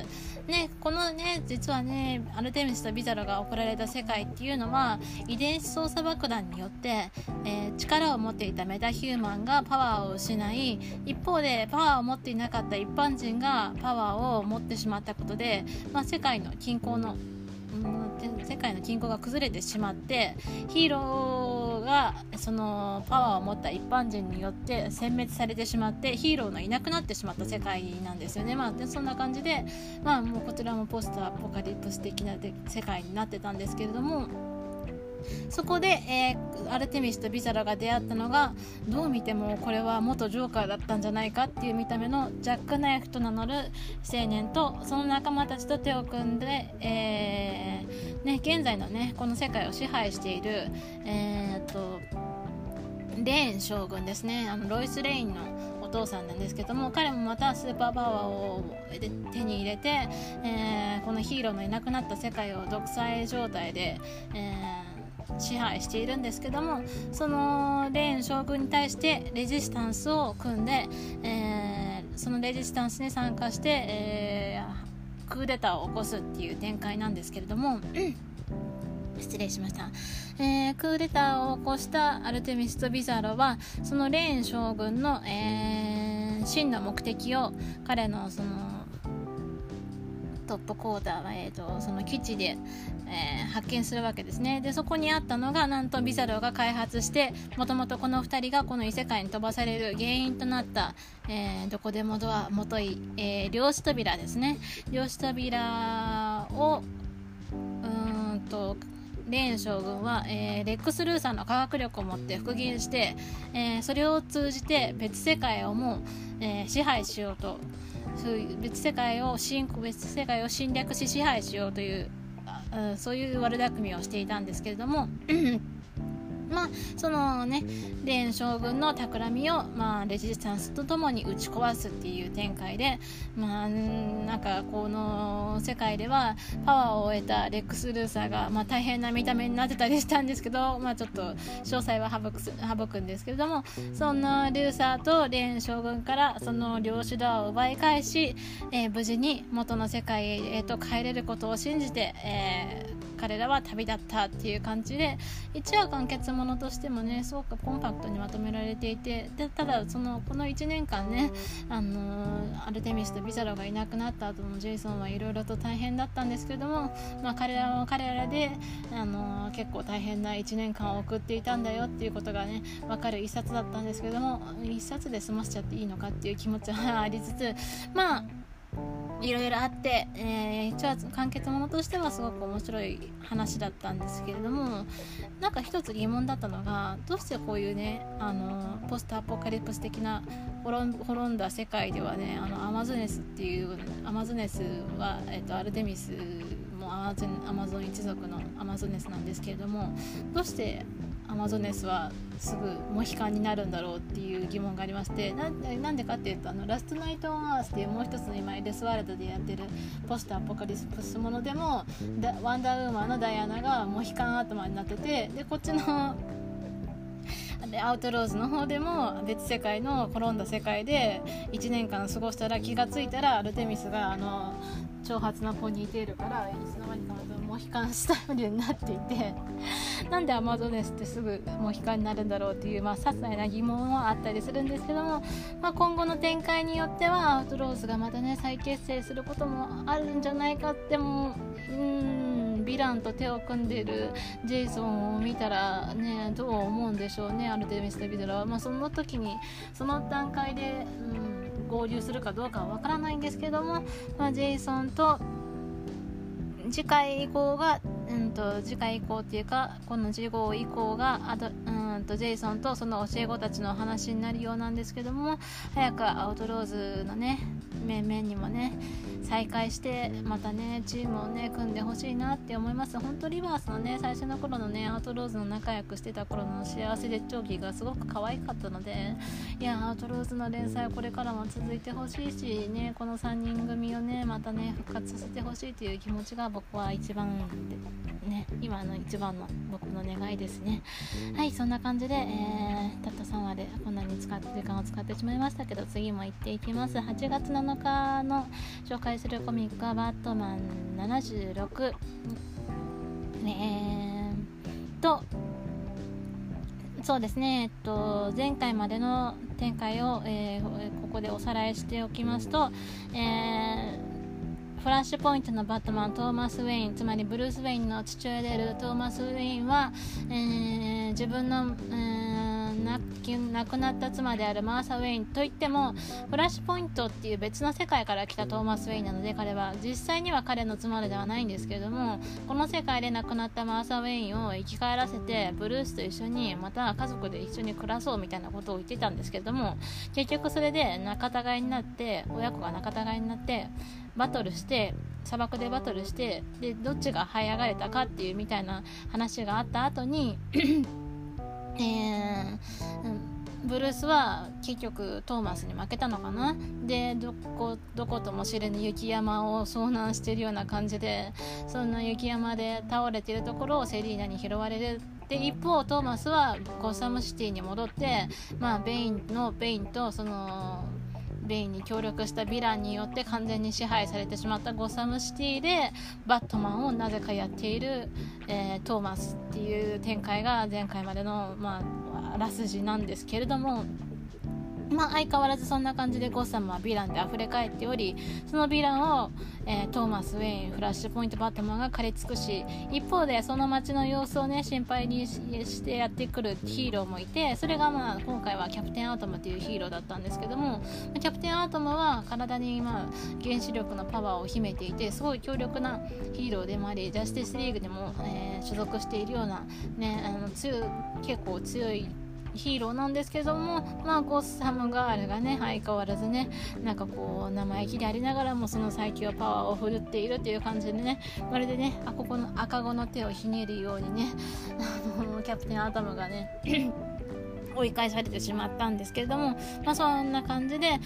ね、このね、実はね、アルテミスとビザロが送られた世界っていうのは、遺伝子操作爆弾によって、えー、力を持っていたメタヒューマンがパワーを失い、一方でパワーを持っていなかった一般人がパワーを持ってしまったことで、まあ、世界の均衡の世界の均衡が崩れてしまってヒーローがそのパワーを持った一般人によって殲滅されてしまってヒーローのいなくなってしまった世界なんですよね、まあ、でそんな感じで、まあ、もうこちらもポストアポカリプス的な世界になってたんですけれども。そこで、えー、アルテミスとビザラが出会ったのがどう見てもこれは元ジョーカーだったんじゃないかっていう見た目のジャック・ナイフと名乗る青年とその仲間たちと手を組んで、えー、ね、現在のねこの世界を支配している、えー、とレーン将軍ですね。あのロイス・レインのお父さんなんですけども彼もまたスーパーパワーを手に入れて、えー、このヒーローのいなくなった世界を独裁状態で、えー支配しているんですけどもそのレーン将軍に対してレジスタンスを組んで、えー、そのレジスタンスに参加して、えー、クーデターを起こすっていう展開なんですけれども。失礼しました、えー、クーデターを起こしたアルテミスとビザロはそのレーン将軍の、えー、真の目的を彼のそのトップコーターは、えーと、その基地で、えー、発見するわけですね。でそこにあったのがなんとビザロが開発してもともとこの2人がこの異世界に飛ばされる原因となった、えー、どこでもドアもとい、えー、量子扉ですね。量子扉をうんとレーン将軍は、えー、レックス・ルーさんの科学力を持って復元して、えー、それを通じて別世界をも、えー、支配しようとそういう別世界を侵別世界を侵略し支配しようといううんそういう悪巧みをしていたんですけれども。まあ、そのね、レーン将軍の企みを、まあ、レジスタンスとともに打ち壊すっていう展開で、まあ、なんかこの世界ではパワーを得たレックス・ルーサーが、まあ、大変な見た目になってたりしたんですけど、まあ、ちょっと詳細は省く省くんですけれども、そんなルーサーとレーン将軍からその領主ドアを奪い返し、えー、無事に元の世界へと帰れることを信じて、えー彼らは旅立ったっていう感じで一話完結ものとしてもねすごくコンパクトにまとめられていてでただそのこの1年間ね、あのー、アルテミスとビザロがいなくなった後のジェイソンはいろいろと大変だったんですけども、まあ、彼らは彼らで、あのー、結構大変な1年間を送っていたんだよっていうことがね分かる1冊だったんですけども1冊で済ませちゃっていいのかっていう気持ちはありつつまあいろいろあって、えー、一応完結ものとしてはすごく面白い話だったんですけれどもなんか一つ疑問だったのがどうしてこういうねあのポストアポカリプス的な滅んだ世界ではねあのアマゾネスっていうアマゾネスは、えーと、アルテミスもアマゾン一族のアマゾネスなんですけれどもどうしてアマゾネスはすぐモヒカンになるんだろうっていう疑問がありましてなんでかっていうとあの Last Knight on Earth っていうもう一つの今エルスワールドでやってるポストアポカリプスものでもワンダーウーマンのダイアナがモヒカン頭になっててでこっちのアウトローズの方でも別世界の転んだ世界で1年間過ごしたら気が付いたらアルテミスがあの長髪なポニーテールからいつの間にかモヒカンスタイルになっていて なんでアマゾネスってすぐモヒカンになるんだろうっていう、まあ、些細な疑問はあったりするんですけども、まあ、今後の展開によってはアウトローズがまたね再結成することもあるんじゃないかってもうんヴィランと手を組んでいるジェイソンを見たらねどう思うんでしょうねアルテミスとビドラは、まあ、その時にその段階で、うん合流するかどうかはわからないんですけども、まあ、ジェイソンと次回以降が、うんと、次回以降っていうかこの次号以降があと、うんとジェイソンとその教え子たちの話になるようなんですけども早くアウトローズのね面々にもね再開してまたねチームをね組んでほしいなって思います。本当リバースのね最初の頃のねアウトローズの仲良くしてた頃の幸せ絶頂期がすごく可愛かったのでいやアウトローズの連載はこれからも続いてほしいしねこの3人組をねまたね復活させてほしいという気持ちが僕は一番ね今の一番の僕の願いですね。はいそんな感じで、えー、たった3話でこんなに使って時間を使ってしまいましたけど次も行っていきます。8月7日の紹介するコミックは「バットマン76」ねとそうですね、えっと、前回までの展開を、えー、ここでおさらいしておきますと、えー、フラッシュポイントのバットマントーマス・ウェインつまりブルース・ウェインの父親であるトーマス・ウェインは、えー、自分の、えー亡くなった妻であるマーサ・ウェインといってもフラッシュポイントっていう別の世界から来たトーマス・ウェインなので彼は。実際には彼の妻ではないんですけれどもこの世界で亡くなったマーサ・ウェインを生き返らせてブルースと一緒にまた家族で一緒に暮らそうみたいなことを言ってたんですけれども結局それで仲違いになって親子が仲違いになってバトルして砂漠でバトルしてでどっちが這い上がれたかっていうみたいな話があった後に えー、ブルースは結局トーマスに負けたのかな。でどこどことも知れぬ雪山を遭難してるような感じでそんな雪山で倒れてるところをセリーナに拾われるで一方トーマスはゴッサムシティに戻って、まあ、ベインのベインとそのベインに協力したヴィランによって完全に支配されてしまったゴサムシティでバットマンをなぜかやっている、えー、トーマスっていう展開が前回までの、まあ、あらすじなんですけれどもまあ、相変わらずそんな感じでゴッサムはヴィランで溢れ返っておりそのヴィランを、えー、トーマス・ウェインフラッシュポイント・バットマンが狩り尽くし一方でその街の様子をね心配にしてやってくるヒーローもいてそれが、まあ、今回はキャプテン・アトムというヒーローだったんですけどもキャプテン・アトムは体に、まあ、原子力のパワーを秘めていてすごい強力なヒーローでもありジャスティスリーグでも、えー、所属しているような、ね、あの強結構強いヒーローなんですけども、まあ、ゴッサムガールがね相変わらずねなんかこう生意気でありながらもその最強パワーを振るっているという感じでねまるでねあここの赤子の手をひねるようにね あのキャプテンアトムがね追い返されてしまったんですけれども、まあ、そんな感じで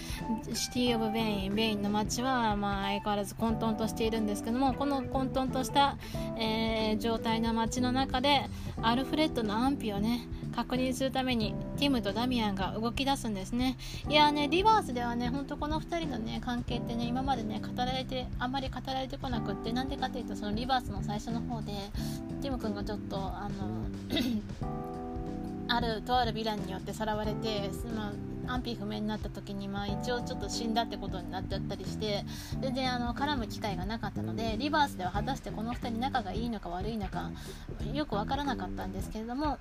City of Bane ベインの街はまあ相変わらず混沌としているんですけどもこの混沌とした、えー、状態の街の中でアルフレッドの安否をね確認するためにティムとダミアンが動き出すんですね。いやねリバースではねほんとこの2人のね関係ってね今までね語られてあんまり語られてこなくってなんでかっていうとそのリバースの最初の方でティム君がちょっとあのあるとあるヴィランによってさらわれて、まあ、安否不明になった時に、まあ、一応ちょっと死んだってことになっちゃったりして全然あの絡む機会がなかったのでリバースでは果たしてこの2人仲がいいのか悪いのかよく分からなかったんですけれども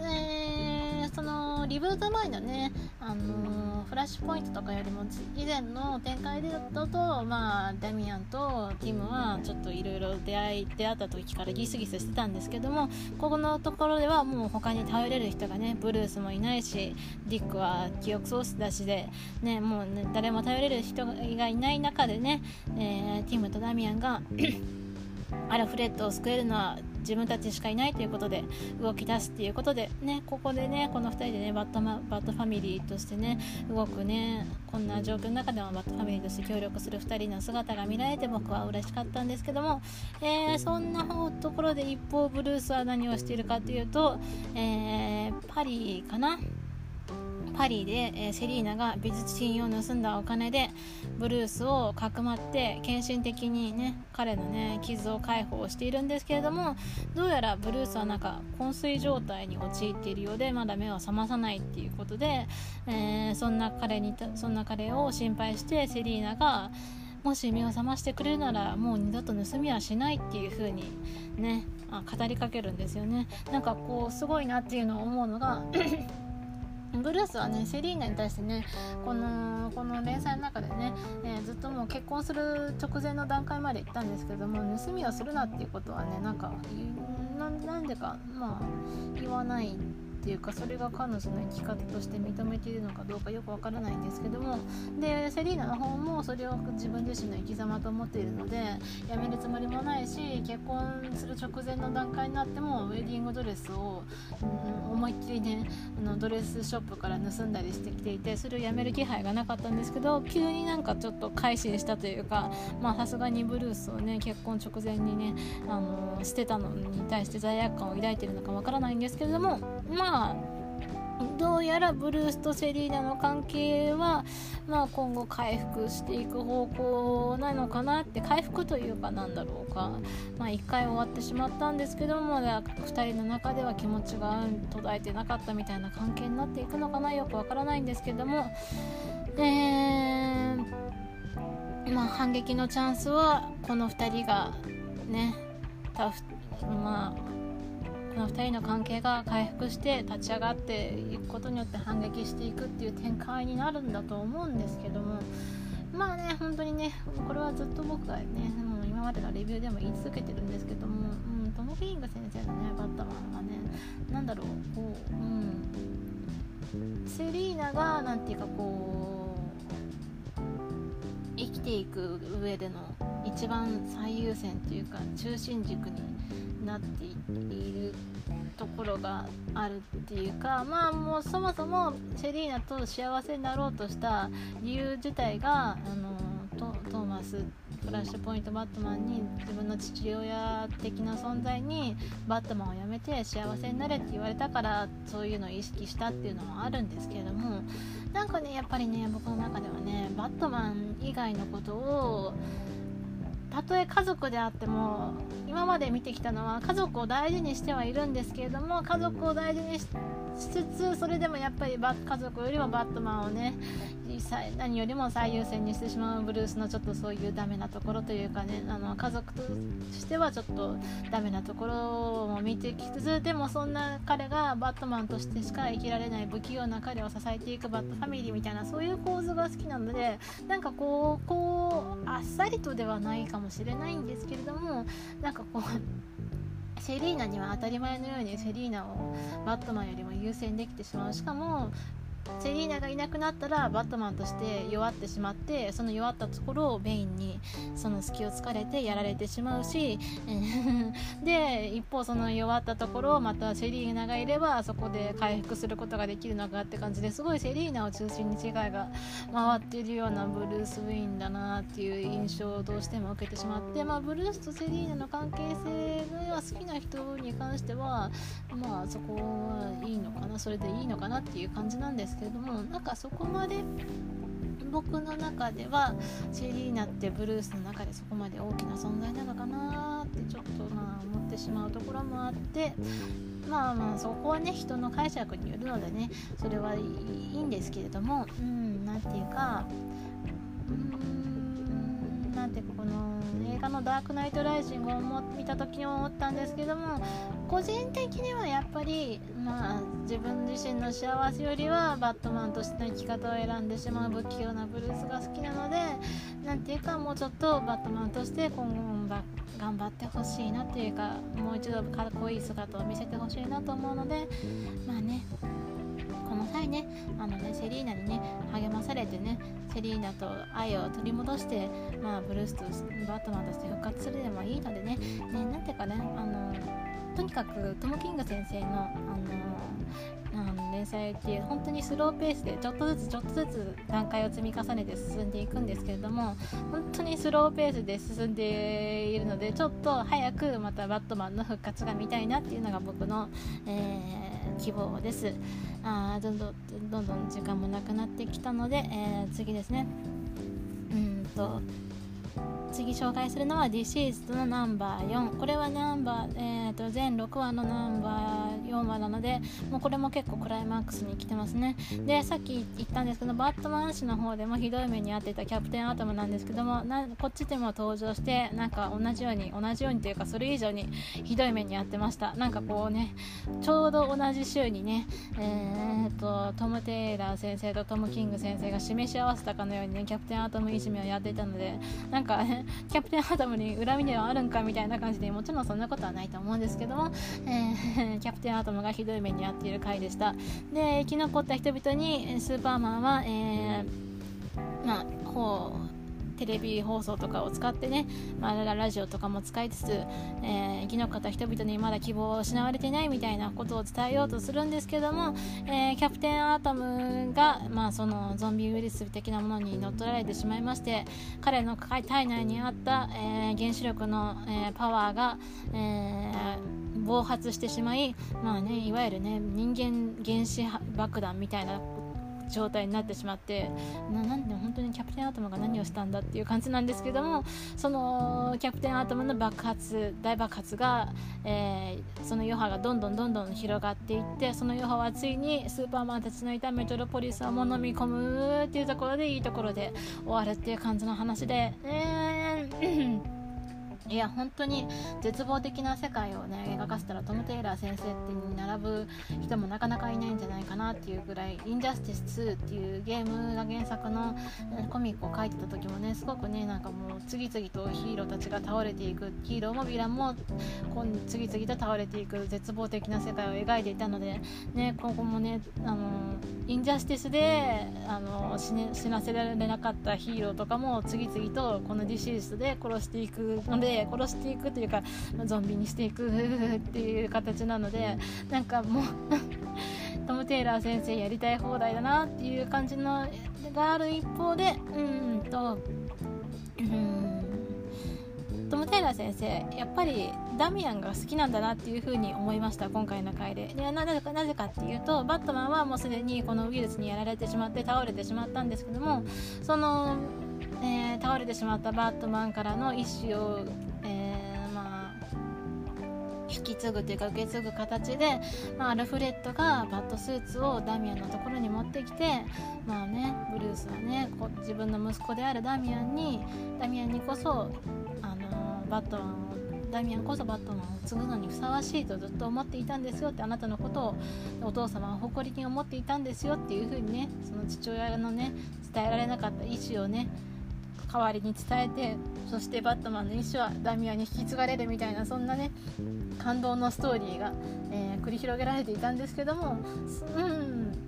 えー、そのリブート前のね、あのー、フラッシュポイントとかよりも以前の展開だと、まあ、ダミアンとティムはちょっといろいろ出会い出会った時からギスギスしてたんですけどもここのところではもう他に頼れる人がねブルースもいないしディックは記憶喪失だしで、ね、もう、ね、誰も頼れる人がいない中でね、えー、ティムとダミアンが アルフレッドを救えるのは自分たちしかいないということで動き出すっていうことでねここでねこの2人でねバットマバットファミリーとしてね動くねこんな状況の中でもバットファミリーとして協力する2人の姿が見られて僕は嬉しかったんですけども、えー、そんなところで一方ブルースは何をしているかというと、えー、パリかな？パリで、えー、セリーナが美術品を盗んだお金でブルースをかくまって献身的にね彼のね傷を介抱しているんですけれどもどうやらブルースはなんか昏睡状態に陥っているようでまだ目を覚まさないっていうことで、えー、そんな彼にそんな彼を心配してセリーナがもし目を覚ましてくれるならもう二度と盗みはしないっていう風にねあ語りかけるんですよね。なんかこうすごいなっていうのを思うのがブルースはねセリーナに対してねこのこの連載の中でね、えー、ずっともう結婚する直前の段階まで行ったんですけども盗みをするなっていうことはねなんかなんでかまあ言わないっていうかそれが彼女の生き方として認めているのかどうかよくわからないんですけども。でセリーナの方もそれを自分自身の生き様と思っているので辞めるつもりもないし結婚する直前の段階になってもウェディングドレスを、うん、思いっきりねあのドレスショップから盗んだりしてきていてそれをやめる気配がなかったんですけど急になんかちょっと改心したというかまあさすがにブルースをね結婚直前にねあの捨てたのに対して罪悪感を抱いてるのかわからないんですけれどもまあどうやらブルースとセリーナの関係は、まあ、今後回復していく方向なのかなって回復というかなんだろうか、まあ、1回終わってしまったんですけどもまだ2人の中では気持ちが途絶えてなかったみたいな関係になっていくのかなよくわからないんですけども、えーまあ、反撃のチャンスはこの2人がねまあの2人の関係が回復して立ち上がっていくことによって反撃していくっていう展開になるんだと思うんですけどもまあね本当にねこれはずっと僕がねもう今までのレビューでも言い続けてるんですけども、うん、トム・フィーング先生のねバットマンはね何だろうこううんセリーナが何て言うかこう生きていく上での一番最優先というか中心軸になっているところがあるっていうかまあもうそもそもセリーナと幸せになろうとした理由自体があのトーマスフラッシュポイントバットマンに自分の父親的な存在にバットマンを辞めて幸せになれって言われたからそういうのを意識したっていうのはあるんですけれどもなんかねやっぱりね僕の中ではねバットマン以外のことをたとえ家族であっても今まで見てきたのは家族を大事にしてはいるんですけれども家族を大事にしつつそれでもやっぱり家族よりもバットマンをね何よりも最優先にしてしまうブルースのちょっとそういうダメなところというかねあの家族としてはちょっとダメなところも見てきつつでもそんな彼がバットマンとしてしか生きられない不器用な彼を支えていくバットファミリーみたいなそういう構図が好きなのでなんかこうこうあっさりとではないかもしれないんですけれどもなんかこうセリーナには当たり前のようにセリーナをバットマンよりも優先できてしまう。しかもセリーナがいなくなったらバットマンとして弱ってしまってその弱ったところをベインにその隙を突かれてやられてしまうし で一方その弱ったところをまたセリーナがいればそこで回復することができるのかって感じですごいセリーナを中心に違いが回っているようなブルース・ウィンだなっていう印象をどうしても受けてしまって、まあ、ブルースとセリーナの関係性が好きな人に関してはまあそこはいいのかなそれでいいのかなっていう感じなんですけどもなんかそこまで僕の中ではシェリーナってブルースの中でそこまで大きな存在なのかなってちょっとまあ思ってしまうところもあってまあまあそこはね人の解釈によるのでねそれはいいんですけれどもうん何て言うかうんなんていうかこの映画の「ダークナイト・ライジング」を見た時に思ったんですけども個人的にはやっぱり、まあ、自分自身の幸せよりはバットマンとしての生き方を選んでしまう不器用なブルースが好きなので何ていうかもうちょっとバットマンとして今後も頑張ってほしいなっていうかもう一度かっこいい姿を見せてほしいなと思うのでまあね。この際ねあのねセリーナにね励まされてねセリーナと愛を取り戻して、まあ、ブルースとバットマンとして復活するでもいいのでね。ねなんていうかねあのとにかくトム・キング先生のあのあの連載って本当にスローペースでちょっとずつちょっとずつ段階を積み重ねて進んでいくんですけれども本当にスローペースで進んでいるのでちょっと早くまたバットマンの復活が見たいなっていうのが僕の、えー、希望です。あどんどんどんどん時間もなくなってきたので、えー、次ですね。うんと次紹介するのは This is のナンバー4これはナンバー、えーと、全6話のナンバー4話なのでもうこれも結構クライマックスに来てますね。でさっき言ったんですけどバットマン誌の方でもひどい目に遭ってたキャプテンアトムなんですけどもなこっちでも登場してなんか同じように同じようにというかそれ以上にひどい目に遭ってましたなんかこうねちょうど同じ週にねえーと、トム・テイラー先生とトム・キング先生が示し合わせたかのようにねキャプテンアトムいじめをやっていたのでなんか、キャプテンアダムに恨みではあるんかみたいな感じでもちろんそんなことはないと思うんですけども、えー、キャプテンアダムがひどい目に遭っている回でした。で生き残った人々にスーパーマンは、えー、まあこうテレビ放送とかを使ってね、まあ、ラジオとかも使いつつ、えー、生き残った人々にまだ希望を失われていないみたいなことを伝えようとするんですけども、えー、キャプテンアトムが、まあ、そのゾンビウイルス的なものに乗っ取られてしまいまして彼の体内にあった、えー、原子力の、えパワーが、え暴発してしまい、まあね、いわゆるね人間原子爆弾みたいな状態になってしまってななんで本当にキャプテンアトムが何をしたんだっていう感じなんですけどもそのキャプテンアトムの爆発大爆発が、えー、その余波がどんどんどんどん広がっていってその余波はついにスーパーマンたちのいたメトロポリスをも飲み込むっていうところでいいところで終わるっていう感じの話で、えーいや本当に絶望的な世界をね描かせたらトム・テイラー先生ってに並ぶ人もなかなかいないんじゃないかなっていうぐらい「インジャスティス2」っていうゲームが原作のコミックを書いてた時もねすごくねなんかもう次々とヒーローたちが倒れていくヒーローもヴィランも次々と倒れていく絶望的な世界を描いていたのでね今後もねあのインジャスティスであの死,、ね、死なせられなかったヒーローとかも次々とこのディシースで殺していくので殺していくというかゾンビにしていくっていう形なのでなんかもう トム・テイラー先生やりたい放題だなっていう感じのがある一方でうんとうんトム・テイラー先生やっぱりダミアンが好きなんだなっていう風に思いました今回の回で。でなぜかなぜかっていうとバットマンはもうすでにこのウイルスにやられてしまって倒れてしまったんですけどもその、えー、倒れてしまったバットマンからの意思を引き継ぐというか受け継ぐ形で、まあ、アルフレッドがバットスーツをダミアンのところに持ってきてまあねブルースはねこ自分の息子であるダミアンにダミアンにこそあのバットマンをダミアンこそバットマンを継ぐのにふさわしいとずっと思っていたんですよってあなたのことをお父様は誇りに思っていたんですよっていう風にねその父親のね伝えられなかった意思をね代わりに伝えてそしてバットマンの意思はダミアに引き継がれるみたいなそんなね感動のストーリーが、えー、繰り広げられていたんですけどもうん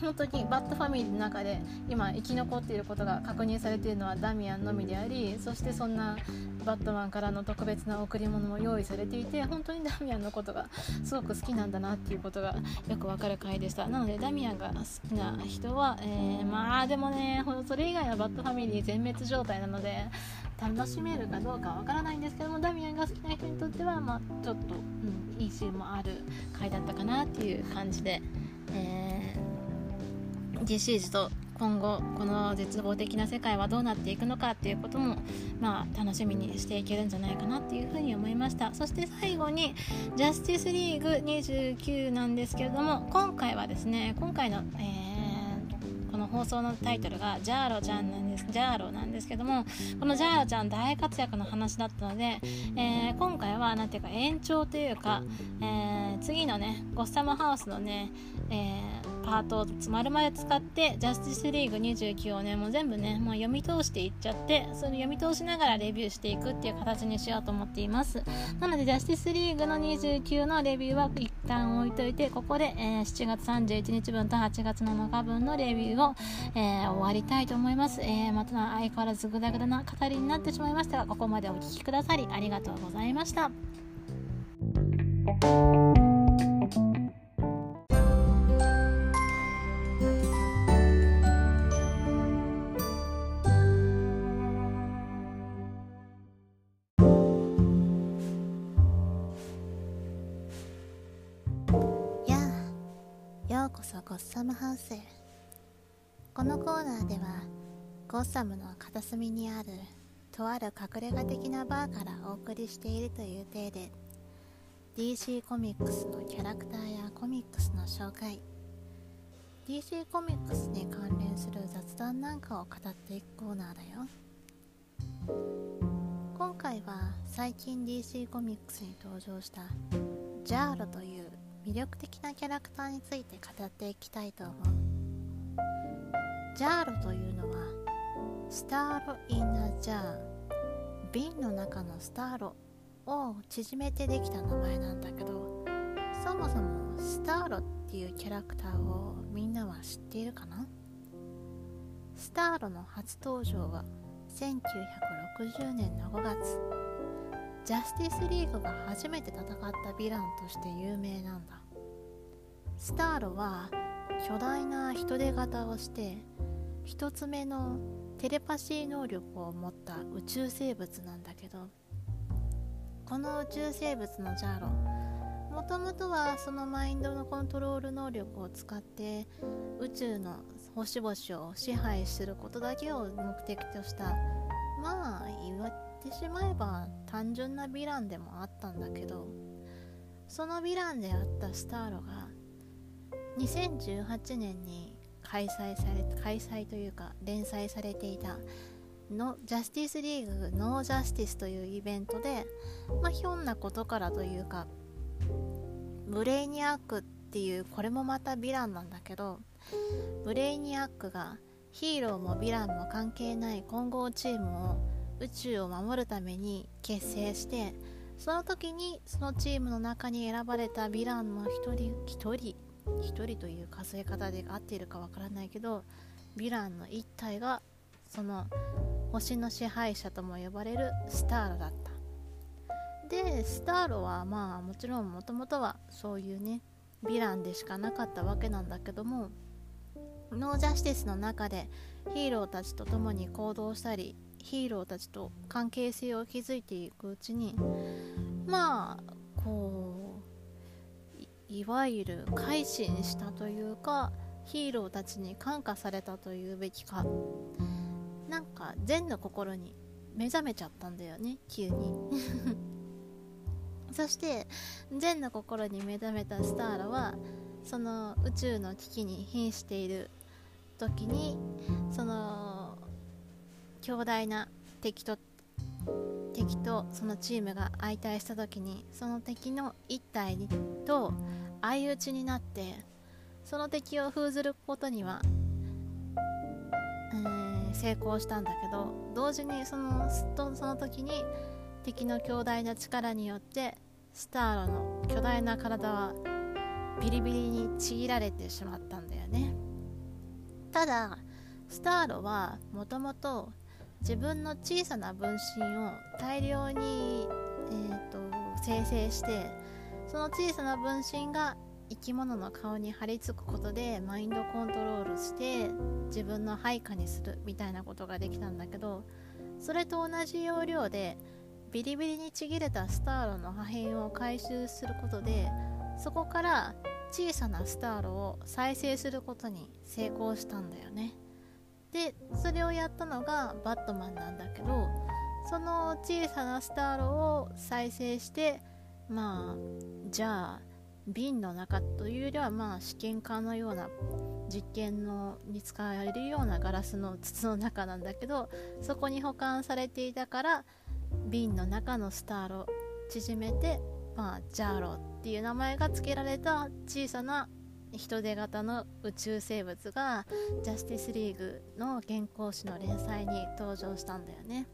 本当にバッドファミリーの中で今生き残っていることが確認されているのはダミアンのみでありそしてそんなバットマンからの特別な贈り物も用意されていて本当にダミアンのことがすごく好きなんだなっていうことがよくわかる回でした。なのでダミアンが好きな人は、えー、まあでもねそれ以外のバッドファミリー全滅状態なので楽しめるかどうかわからないんですけどもダミアンが好きな人にとっては、まあ、ちょっと、うん、いいシーンもある回だったかなっていう感じで、えー、DC ズと今後この絶望的な世界はどうなっていくのかっていうことも、まあ、楽しみにしていけるんじゃないかなっていうふうに思いました。そして最後にジャスティスリーグ29なんですけれども今回はですね今回の、えーこの放送のタイトルがジャーロちゃんなんです。ジャーロなんですけどもこのジャーロちゃん大活躍の話だったので、えー、今回は何ていうか延長というか、えー、次のねゴッサムハウスのね、えーパートを丸々使ってジャスティスリーグ29をねもう全部ねもう読み通していっちゃってそれ読み通しながらレビューしていくっていう形にしようと思っています。なのでジャスティスリーグの29のレビューは一旦置いといてここで、えー、7月31日分と8月7日分のレビューを、えー、終わりたいと思います、えー、また相変わらずグダグダな語りになってしまいましたがここまでお聴きくださりありがとうございましたサムハウスこのコーナーではゴッサムの片隅にあるとある隠れ家的なバーからお送りしているという体で DC コミックスのキャラクターやコミックスの紹介 DC コミックスに関連する雑談なんかを語っていくコーナーだよ。今回は最近 DC コミックスに登場したジャーロという魅力的なキャラクターについて語っていきたいと思う。ジャーロというのはスターロ・イン・ア・ジャー。瓶の中のスターロを縮めてできた名前なんだけどそもそもスターロっていうキャラクターをみんなは知っているかな？スターロの初登場は1960年の5月。ジャスティスリーグが初めて戦ったヴィランとして有名なんだ。スターロは巨大な人手型をして一つ目のテレパシー能力を持った宇宙生物なんだけどこの宇宙生物のジャーロもともとはそのマインドのコントロール能力を使って宇宙の星々を支配することだけを目的としたまあ言ってしまえば単純なヴィランでもあったんだけどそのヴィランであったスターロが2018年に開催され開催というか連載されていたのジャスティスリーグノージャスティスというイベントで、まあ、ひょんなことからというかブレイニアックっていうこれもまたヴィランなんだけどブレイニアックがヒーローもヴィランも関係ない混合チームを宇宙を守るために結成してその時にそのチームの中に選ばれたヴィランの一人一人一人という数え方で合っているかわからないけどヴィランの一体がその星の支配者とも呼ばれるスターロだった。でスターロはまあもちろんもともとはそういうねヴィランでしかなかったわけなんだけどもノージャスティスの中でヒーローたちと共に行動したりヒーローたちと関係性を築いていくうちにまあこういわゆる改心したというかヒーローたちに感化されたというべきか。なんか善の心に目覚めちゃったんだよね急に。そして善の心に目覚めたスターラはその宇宙の危機に瀕している時にその強大な敵と敵とそのチームが相対した時にその敵の一体と相打ちになってその敵を封ずることには、えー、成功したんだけど同時にそのその時に敵の強大な力によってスターロの巨大な体はビリビリにちぎられてしまったんだよね。ただスターロはもともと自分の小さな分身を大量に、えーと、生成してその小さな分身が生き物の顔に張り付くことでマインドコントロールして自分の配下にするみたいなことができたんだけどそれと同じ要領でビリビリにちぎれたスターロの破片を回収することでそこから小さなスターロを再生することに成功したんだよね。でそれをやったのがバットマンなんだけどその小さなスターロを再生してまあじゃあ瓶の中というよりはまあ試験管のような実験のに使われるようなガラスの筒の中なんだけどそこに保管されていたから瓶の中のスターロ縮めて、まあ、ジャーロっていう名前が付けられた小さな人手型の宇宙生物がジャスティスリーグの原稿誌の連載に登場したんだよね。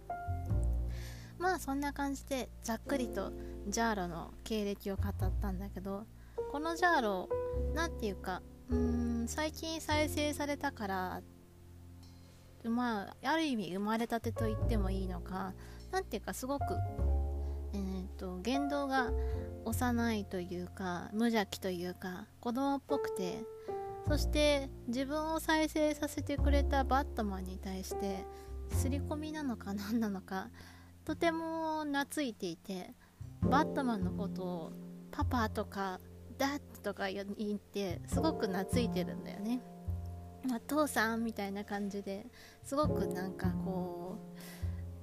まあそんな感じでざっくりとジャーロの経歴を語ったんだけどこのジャーロ何て言うかうーん最近再生されたからまあある意味生まれたてと言ってもいいのか何ていうかすごく、と、言動が幼いというか無邪気というか子供っぽくてそして自分を再生させてくれたバットマンに対して刷り込みなのか何なのかとても懐いていてバットマンのことをパパとかダッとか言ってすごく懐いてるんだよね。まあ、父さんみたいな感じですごくなんかこう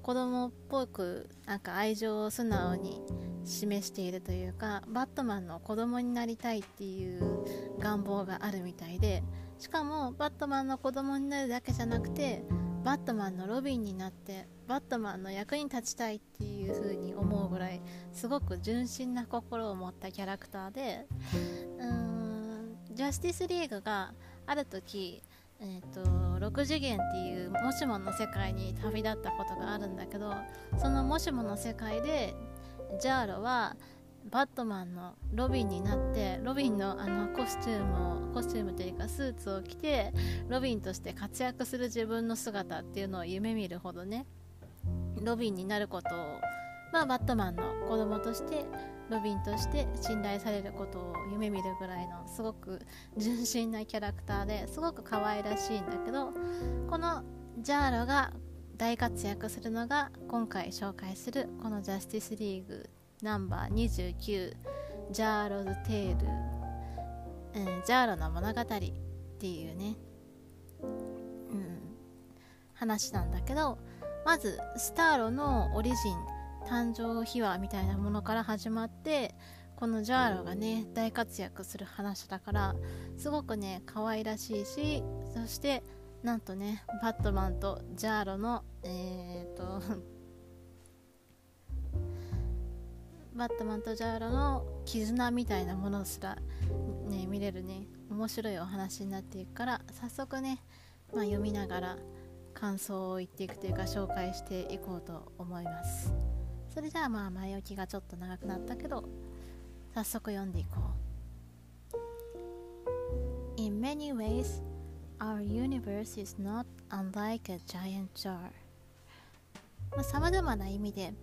子供っぽくなんか愛情を素直に示しているというかバットマンの子供になりたいっていう願望があるみたいでしかもバットマンの子供になるだけじゃなくてバットマンのロビンになってバットマンの役に立ちたいっていう風に思うぐらいすごく純真な心を持ったキャラクターでうーんジャスティスリーグがある時えーと、6次元っていうもしもの世界に旅立ったことがあるんだけどそのもしもの世界でジャーロはバットマンのロビンになってロビンのあのコスチュームをコスチュームというかスーツを着てロビンとして活躍する自分の姿っていうのを夢見るほどねロビンになることを、まあ、バットマンの子供としてロビンとして信頼されることを夢見るぐらいのすごく純真なキャラクターですごく可愛らしいんだけどこのジャーロが大活躍するのが今回紹介するこのジャスティスリーグナンバー29ジャーロズ・テール、うん、ジャーロの物語っていうね、うん、話なんだけどまずスターロのオリジン誕生秘話みたいなものから始まってこのジャーロがね大活躍する話だからすごくね可愛らしいしそしてなんとねバットマンとジャーロのえー、っとバットマンとジャーロの絆みたいなものすらね見れるね面白いお話になっていくから早速ね、まあ、読みながら感想を言っていくというか紹介していこうと思います。それじゃあまあ前置きがちょっと長くなったけど早速読んでいこう In many ways our universe is not unlike a giant jar さまざ、まな意味で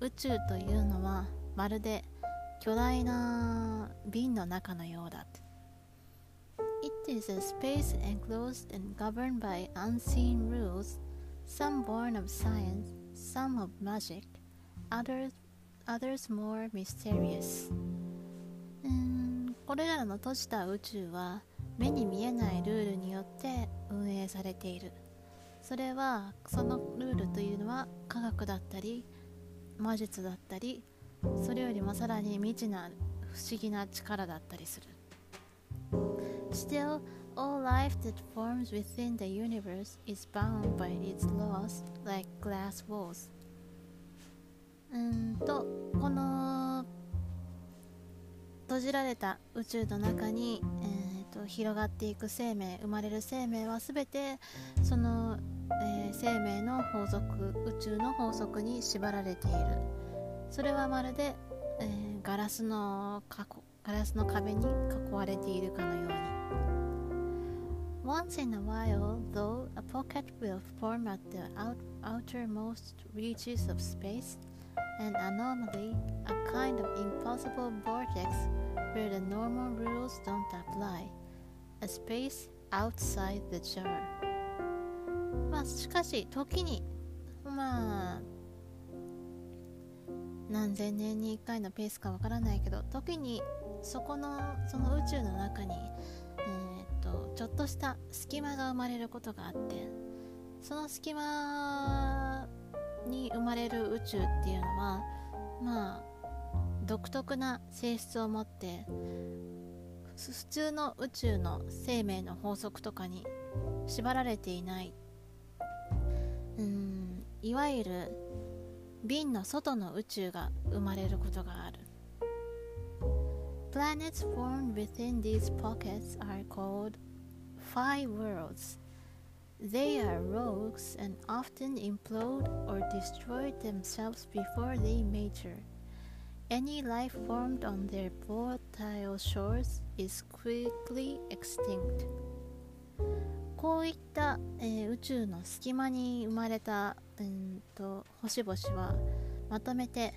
宇宙というのはまるで巨大な瓶の中のようだ It is a space enclosed and governed by unseen rules, some born of science, some of magic, others, others more mysterious うんこれらの閉じた宇宙は目に見えないルールによって運営されているそれはそのルールというのは科学だったり魔術だったりそれよりもさらに未知な不思議な力だったりする Still, all life that forms within the universe is bound by its laws like glass walls うんとこの閉じられた宇宙の中に、えーと、広がっていく生命生まれる生命は全てその、えー、生命の法則宇宙の法則に縛られている。それはまるで、えー、ガラスのガラスの壁に囲われているかのように。Once in a while, though, a pocket will form at the out outermost reaches of space an anomaly, a kind of impossible vortex where the normal rules don't apply, a space outside the jar. まあしかし時にまあ何千年に1回のペースかわからないけど時にそこのその宇宙の中に、えー、っとちょっとした隙間が生まれることがあってその隙間に生まれる宇宙っていうのはまあ独特な性質を持って普通の宇宙の生命の法則とかに縛られていない。うんいわゆる瓶の外の宇宙が生まれることがある。Planets formed within these pockets are called five worlds. They are rogues and often implode or destroy themselves before they mature. Any life formed on their volatile shores is quickly extinct. こういった、えー、宇宙の隙間に生まれた、うんと、星々はまとめて、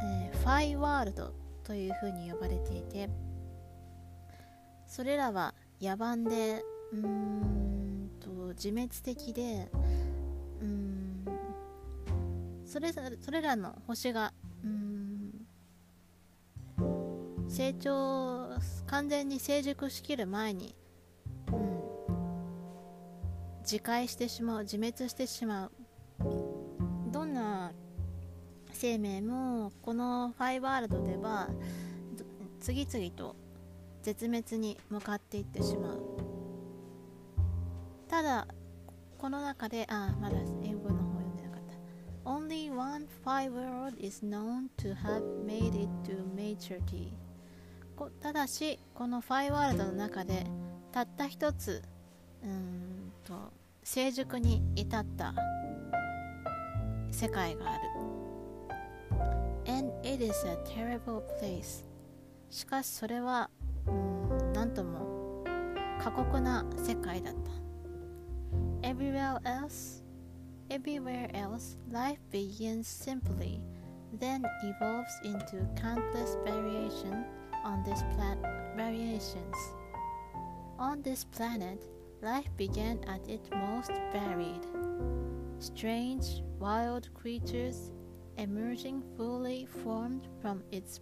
えー、ファイワールドというふうに呼ばれていてそれらは野蛮でうん自滅的でうんそれそれらの星がうん成長完全に成熟しきる前に、うん、自壊してしまう自滅してしまう。どんな生命もこのファイワールドでは次々と絶滅に向かっていってしまう。ただこの中であまだ英語の方読んでなかった。Only one five world is known to have made it to maturity. ただしこのファイワールドの中でたった一つうんと成熟に至った世界がある。And it is a terrible place. しかしそれはうんなんとも過酷な世界だった。Everywhere else Everywhere else life begins simply then evolves into countless variation on this planet variations on this planet life began at its most varied strange wild creatures emerging fully formed from its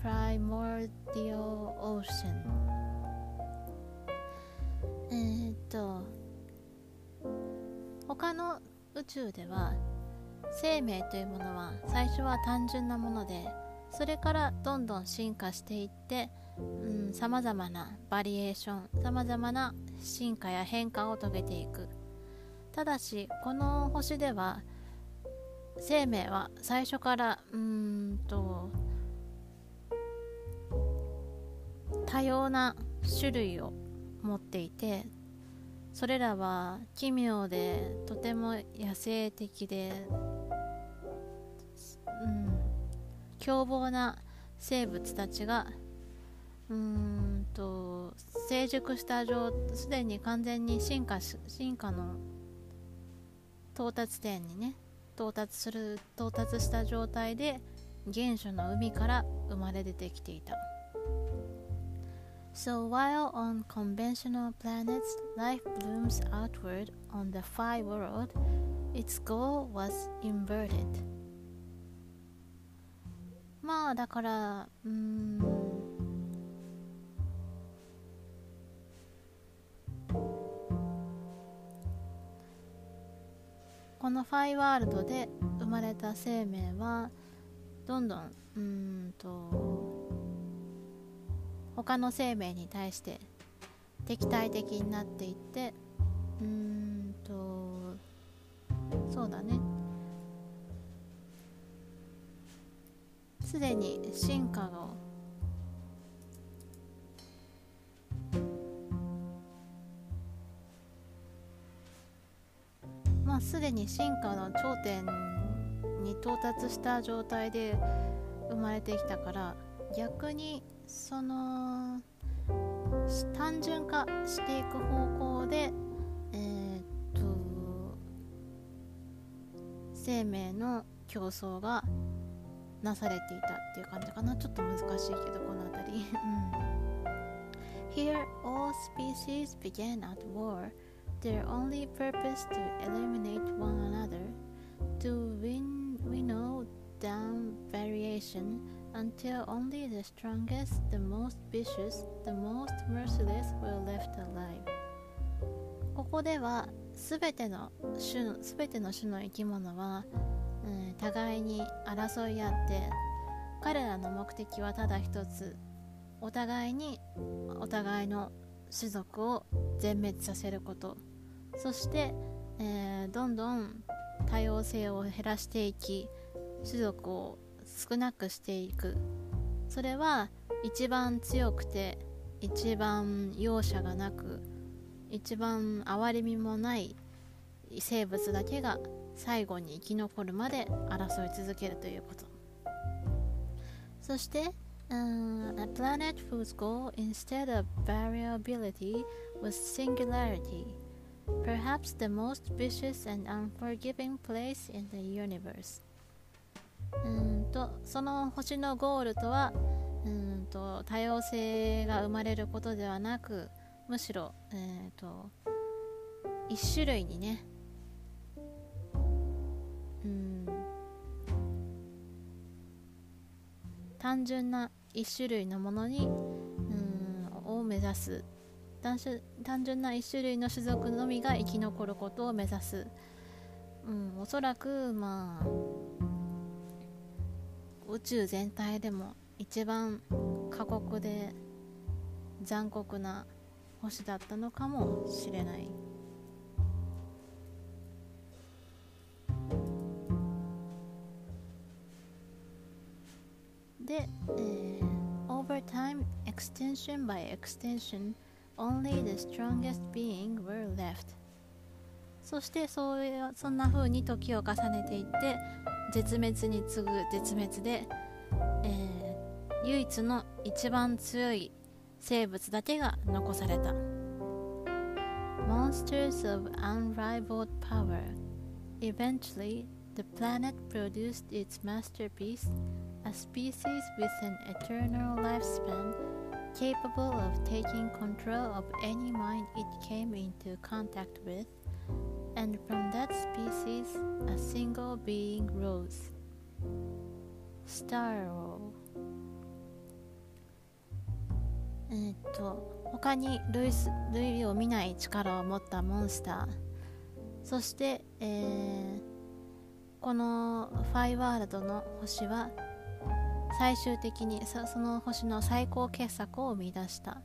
primordial ocean えーっと 他の宇宙では生命というものは最初は単純なものでそれからどんどん進化していってさまざまなバリエーションさまざまな進化や変化を遂げていく。ただしこの星では生命は最初からうんと多様な種類を持っていてそれらは奇妙でとても野生的で、うん、凶暴な生物たちがうーんと成熟した状すでに完全に進化進化の到達点にね到達する到達した状態で原初の海から生まれ出てきていた。So while on conventional planets life blooms outward on the Phi world, its goal was inverted. まあだからうんこのファイワールドで生まれた生命はどんどんうんと他の生命に対して敵対的になっていってうーんとそうだね。すでに進化をまあすでに進化の頂点に到達した状態で生まれてきたから逆にその単純化していく方向でえー、っと生命の競争がなされていたっていう感じかなちょっと難しいけどこの辺り、Here all species began at war their only purpose to eliminate one another to win winnow down variation until only the strongest, the most vicious, the most merciless were left alive. ここではすべての種のすべての種の生き物は、うん、互いに争い合って彼らの目的はただ一つお互いにお互いの種族を全滅させることそして、えー、どんどん多様性を減らしていき種族を少なくしていくそれは一番強くて一番容赦がなく一番哀れみもない生物だけが最後に生き残るまで争い続けるということそして、uh, a planet whose goal instead of variability was singularity perhaps the most vicious and unforgiving place in the universe うんとその星のゴールとはうんと多様性が生まれることではなくむしろ、えーと、一種類にねうん単純な一種類のものにうんを目指す。単純な一種類の種族のみが生き残ることを目指す、うん、おそらくまあ宇宙全体でも一番過酷で残酷な星だったのかもしれないで、えー、over time extension by extension only the strongest being were left そしてそういうそんな風に時を重ねていって絶滅に次ぐ絶滅で、えー、唯一の一番強い生物だけが残された Monsters of unrivaled power Eventually, the planet produced its masterpiece, a species with an eternal lifespan capable of taking control of any mind it came into contact with, and from that species a single being rose. Starro えっと他に類類を見ない力を持ったモンスター。そして、えー、このファイワールドの星は最終的にその星の最高傑作を生み出した。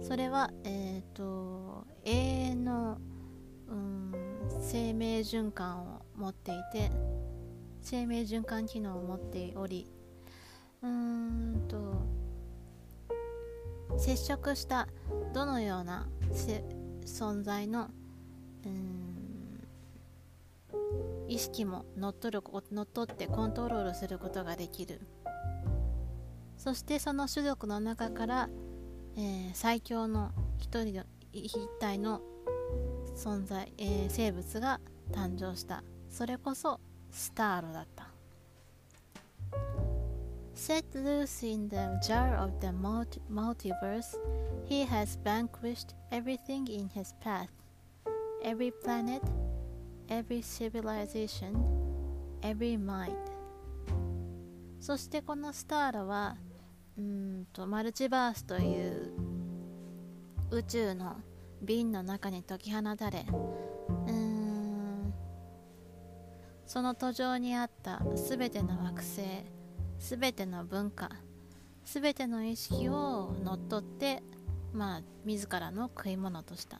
それは、えーと、永遠の、うん、生命循環を持っていて生命循環機能を持っておりうーんと接触したどのような存在のうん意識も乗っ取る乗っ取ってコントロールすることができる。そしてその種族の中から、えー、最強の一人の一体の存在、えー、生物が誕生したそれこそスターロだった Set loose in the jar of the multiverse, he has vanquished everything in his path. Every planet, every civilization, every mind そしてこのスターラはうんとマルチバースという宇宙の瓶の中に解き放たれうんその途上にあったすべての惑星すべての文化すべての意識を乗っ取ってまあ自らの食い物とした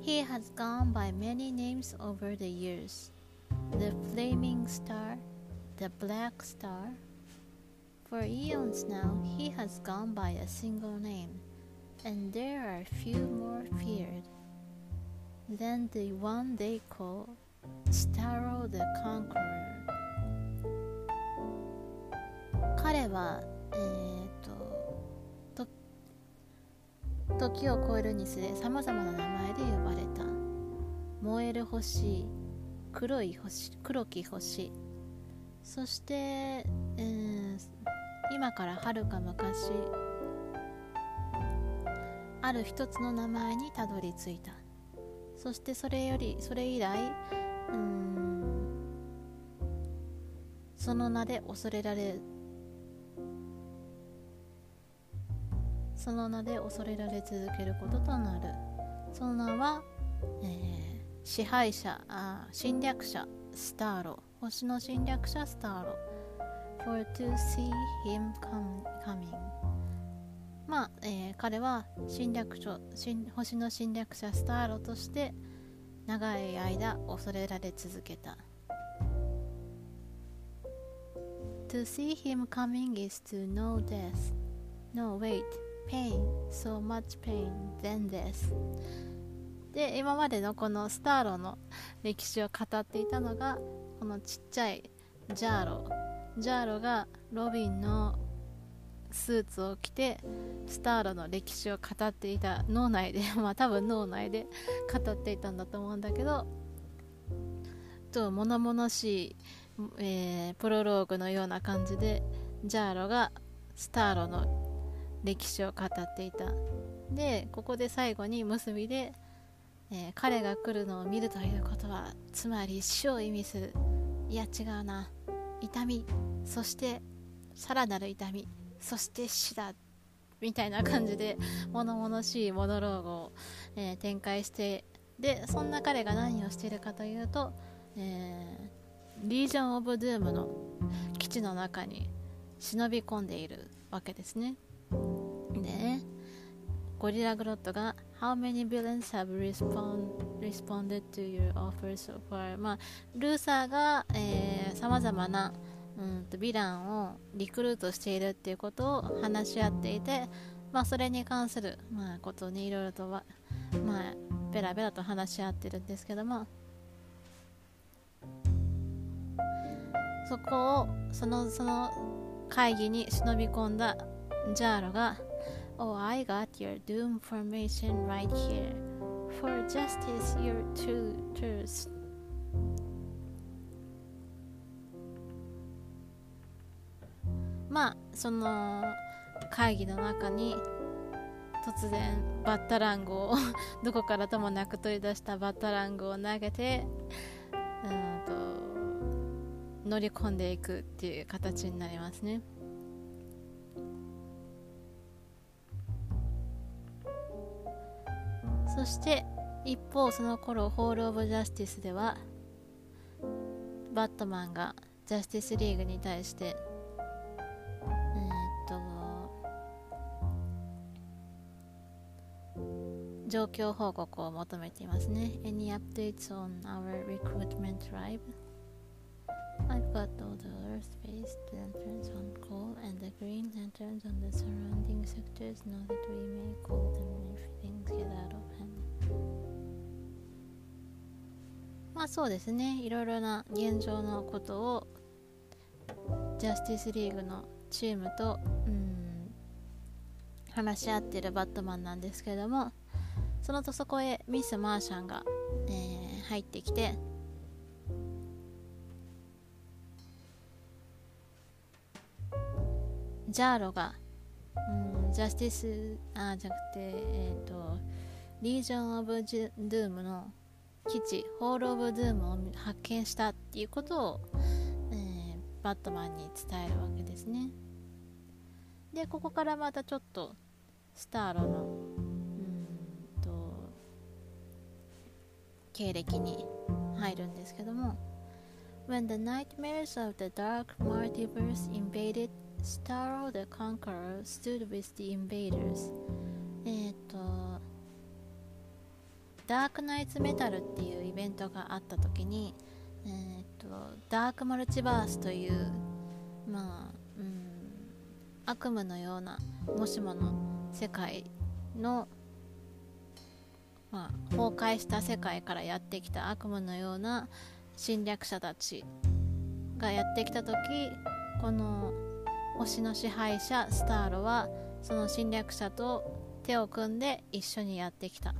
He has gone by many names over the years the Flaming Star, the Black Star. For eons now, he has gone by a single name, and there are few more feared than the one they call Starro the Conqueror. 彼は、えーと、と時を超えるにつれさまざまな名前で呼ばれた燃える星黒い星黒き星そして、えー、今からはるか昔ある一つの名前にたどり着いた。そしてそれよりそれ以来うんその名で恐れられその名で恐れられ続けることとなる。その名は、えー、支配者あ侵略者スターロ星の侵略者スターロ for to see him coming まあ、えー、彼は侵略者星の侵略者スターロとして長い間恐れられ続けた To see him coming is to know death. No, wait. pain, so much pain, then this で今までのこのスターロの歴史を語っていたのがこのちっちゃいジャーロジャーロがロビンのスーツを着てスターロの歴史を語っていた脳内で まあ多分脳内で語っていたんだと思うんだけどと物々しい、えー、プロローグのような感じでジャーロがスターロの歴史を語っていた。でここで最後に結びで、えー、彼が来るのを見るということはつまり死を意味する。いや違うな。痛み。そしてさらなる痛み。そして死だみたいな感じで物々しいモノローグを、えー、展開してでそんな彼が何をしているかというと、えー、リージョン・オブ・ドゥームの基地の中に忍び込んでいるわけですねで、ゴリラグロットが How many villains have respond, responded to your offer so far? まあ、ルーサーがさまざまなうんとヴィランをリクルートしているっていうことを話し合っていてまあそれに関する、まあ、ことにいろいろとはまあベラベラと話し合ってるんですけどもそこをそのその会議に忍び込んだジャーロが Oh, I got your doom formation right here. For justice, your tutors. まあその会議の中に突然バッタラングをどこからともなく取り出したバッタラングを投げてうんと乗り込んでいくっていう形になりますね。そして一方その頃ホール・オブ・ジャスティスではバットマンがジャスティスリーグに対して状況報告を求めていますね Any updates on our recruitment drive? I've got all the Earth-based lanterns on call and the green lanterns on the surrounding sectors know that we may call them if things get out of hand. まあそうですね、いろいろな現状のことをジャスティスリーグのチームと、うん、話し合ってるバットマンなんですけども、そのとそこへミス・マーシャンが、えー、入ってきて、ジャーロが、うん、ジャスティス、あ、じゃなくて、えっ、ー、と、リージョン・オブ・ドゥームの基地、ホール・オブ・ドゥームを発見したっていうことを、えー、バットマンに伝えるわけですね。で、ここからまたちょっと、スターロの、経歴に入るんですけども、When the nightmares of the dark multiverse invaded Starro the Conqueror stood with the invaders. えっと、ダークナイツメタルっていうイベントがあった時に、えー、っと、ダークマルチバースという、まあ、うん、悪夢のような、もしもの世界の、まあ、崩壊した世界からやってきた悪夢のような侵略者たちがやってきた時この星の支配者スターロはその侵略者と手を組んで一緒にやってきた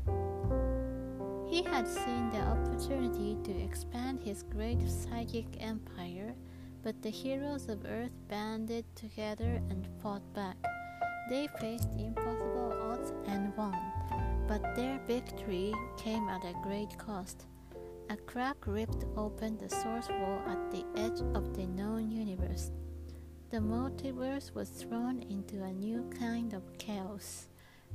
He had seen the opportunity to expand his great psychic empire, but the heroes of Earth banded together and fought back. They faced impossible odds and won, but their victory came at a great cost. A crack ripped open the source wall at the edge of the known universe. The multiverse was thrown into a new kind of chaos,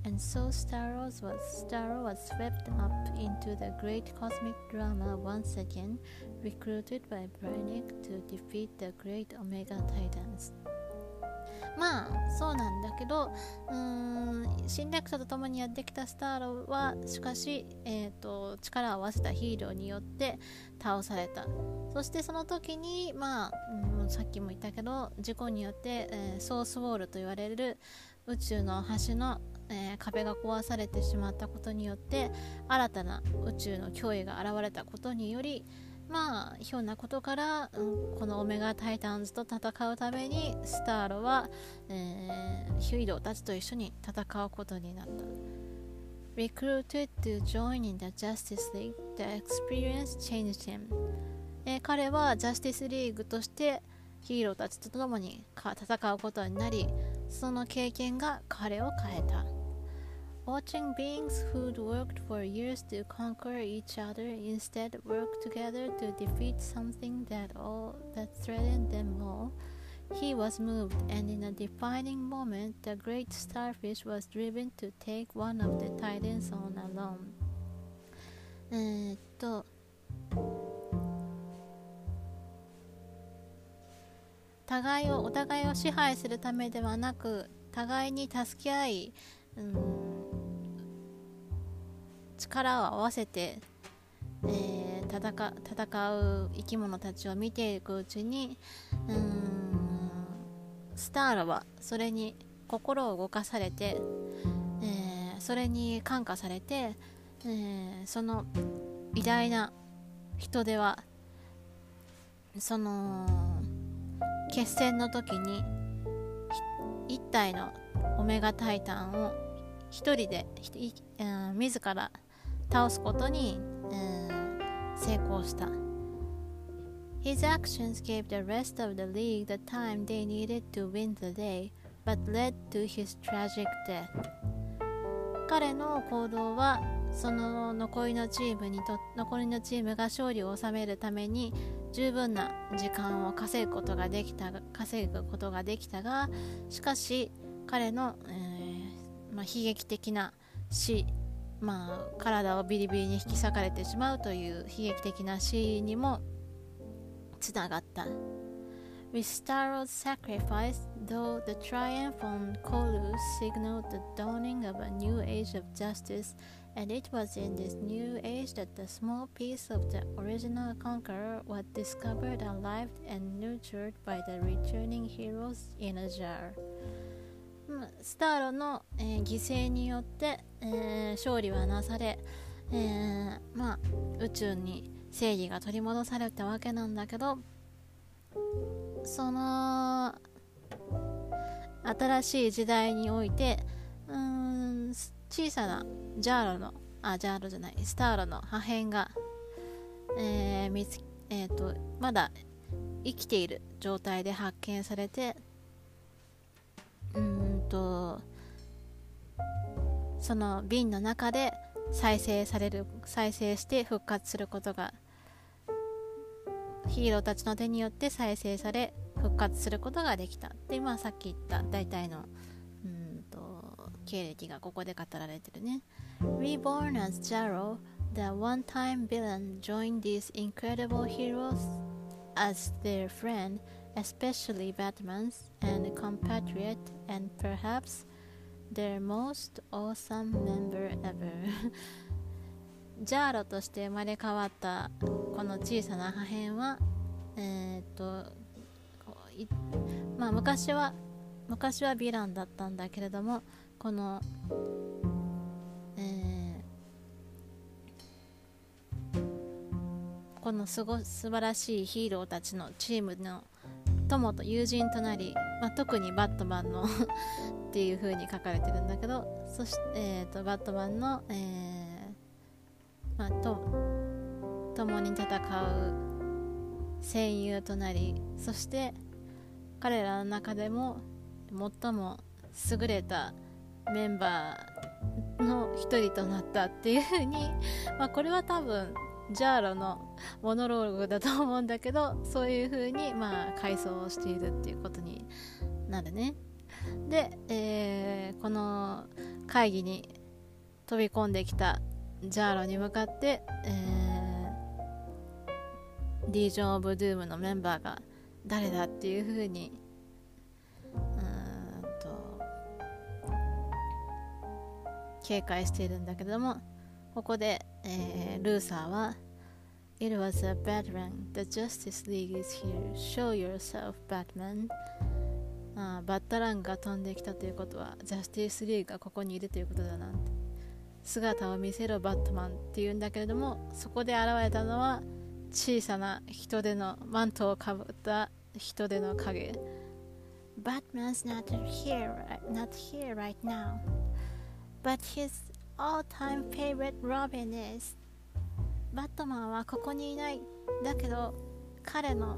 and so Star Wars was, Star was swept up into the great cosmic drama once again, recruited by Brainiac to defeat the great Omega Titans. まあそうなんだけどうーん侵略者と共にやってきたスターロはしかし、えーと、力を合わせたヒーローによって倒された。そしてその時にまあ、うん、さっきも言ったけど事故によって、えー、ソースウォールと言われる宇宙の端の、えー、壁が壊されてしまったことによって新たな宇宙の脅威が現れたことによりまあひょんなことから、うん、このオメガタイタンズと戦うためにスターロは、えー、ヒュイドたちと一緒に戦うことになった。Recruited to join in the Justice League, the experience changed him、えー、彼はジャスティスリーグとしてヒーローたちと共に戦うことになりその経験が彼を変えた。Watching beings who'd worked for years to conquer each other instead work together to defeat something that all that threatened them all, he was moved, and in a defining moment, the great starfish was driven to take one of the titans on alone. えー、っと互いをお互いを支配するためではなく互いに助け合い、うん 力を合わせて、えー、戦戦う生き物たちを見ていくうちにうんスターラはそれに心を動かされてえそれに感化されて、えー、その偉大な人手はその決戦の時に1体のオメガタイタンを1人で、うん、自ら倒すことに、うん、成功した。His actions gave the rest of the league the time they needed to win the day, but led to his tragic death. 彼の行動はその残りのチームにと残りのチームが勝利を収めるために十分な時間を稼ぐことができた稼ぐことができたがしかし彼の、えー、まあ、悲劇的な死、まあ、体をビリビリに引き裂かれてしまうという悲劇的な死にもつながった。With Staro's sacrifice, though the triumph on Kolu signaled the dawning of a new age of justice, and it was in this new age that the small piece of the original conqueror was discovered alive and nurtured by the returning heroes in a jar. スターロの、えー、犠牲によって、えー、勝利はなされ、えー、まあ、宇宙に正義が取り戻されたわけなんだけどその新しい時代においてうん小さなジャーロのあジャーロじゃないスターロの破片が、えー見つえーと、まだ生きている状態で発見されてうんとその瓶の中で再生される再生して復活することがヒーローたちの手によって再生され復活することができた。でまあさっき言った大体のうんと経歴がここで語られてるね。Reborn as Jaro the one-time villain joined these incredible heroes as their friend especially Batman's and compatriot and perhaps their most awesome member ever. ジャーロとして生まれ変わったこの小さな破片はえー、っとまあ昔は昔はヴィランだったんだけれどもこの、えー、このすご素晴らしいヒーローたちのチームの友と友人となり、まあ、特にバットマンの っていう風に書かれてるんだけどそして、えーと、バットマンの、えーまあ、と共に戦う戦友となりそして彼らの中でも最も優れたメンバーの一人となったっていう風にまあこれは多分ジャーロのモノローグだと思うんだけどそういう風にまあ回想をしているっていうことになるね。で、えー、この会議に飛び込んできたジャーロに向かって、えー、ディージョン・オブ・ドゥームのメンバーが誰だっていう風にうんと警戒しているんだけどもここで、えー、ルーサーは It was a Batman. The Justice League is here. Show yourself, Batman. あバッタランが飛んできたということは、ジャスティスリーグがここにいるということだなんて。姿を見せろバットマンっていうんだけれども、そこで現れたのは小さな人手のマントをかぶった人手の影。Batman's not here, not here right now. But his all-time favorite Robin is. バットマンはここにいない。だけど彼の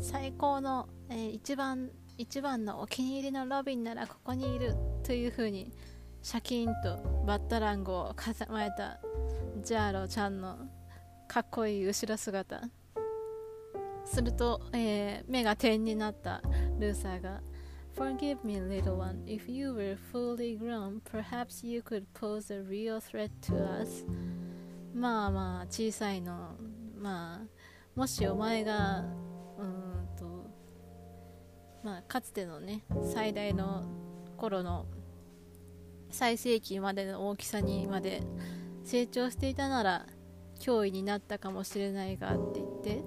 最高の、えー、一番一番のお気に入りのロビンならここにいるという風にシャキーンとバッタランゴを構えたジャーロちゃんのかっこいい後ろ姿。すると、えー、目が点になったルーサーが Forgive me, little one. If you were fully grown, perhaps you could pose a real threat to us. まあまあ、小さいの。まあ、もしお前が、うんと、まあ、かつてのね、最大の頃の最盛期までの大きさにまで成長していたなら、脅威になったかもしれないがって言って、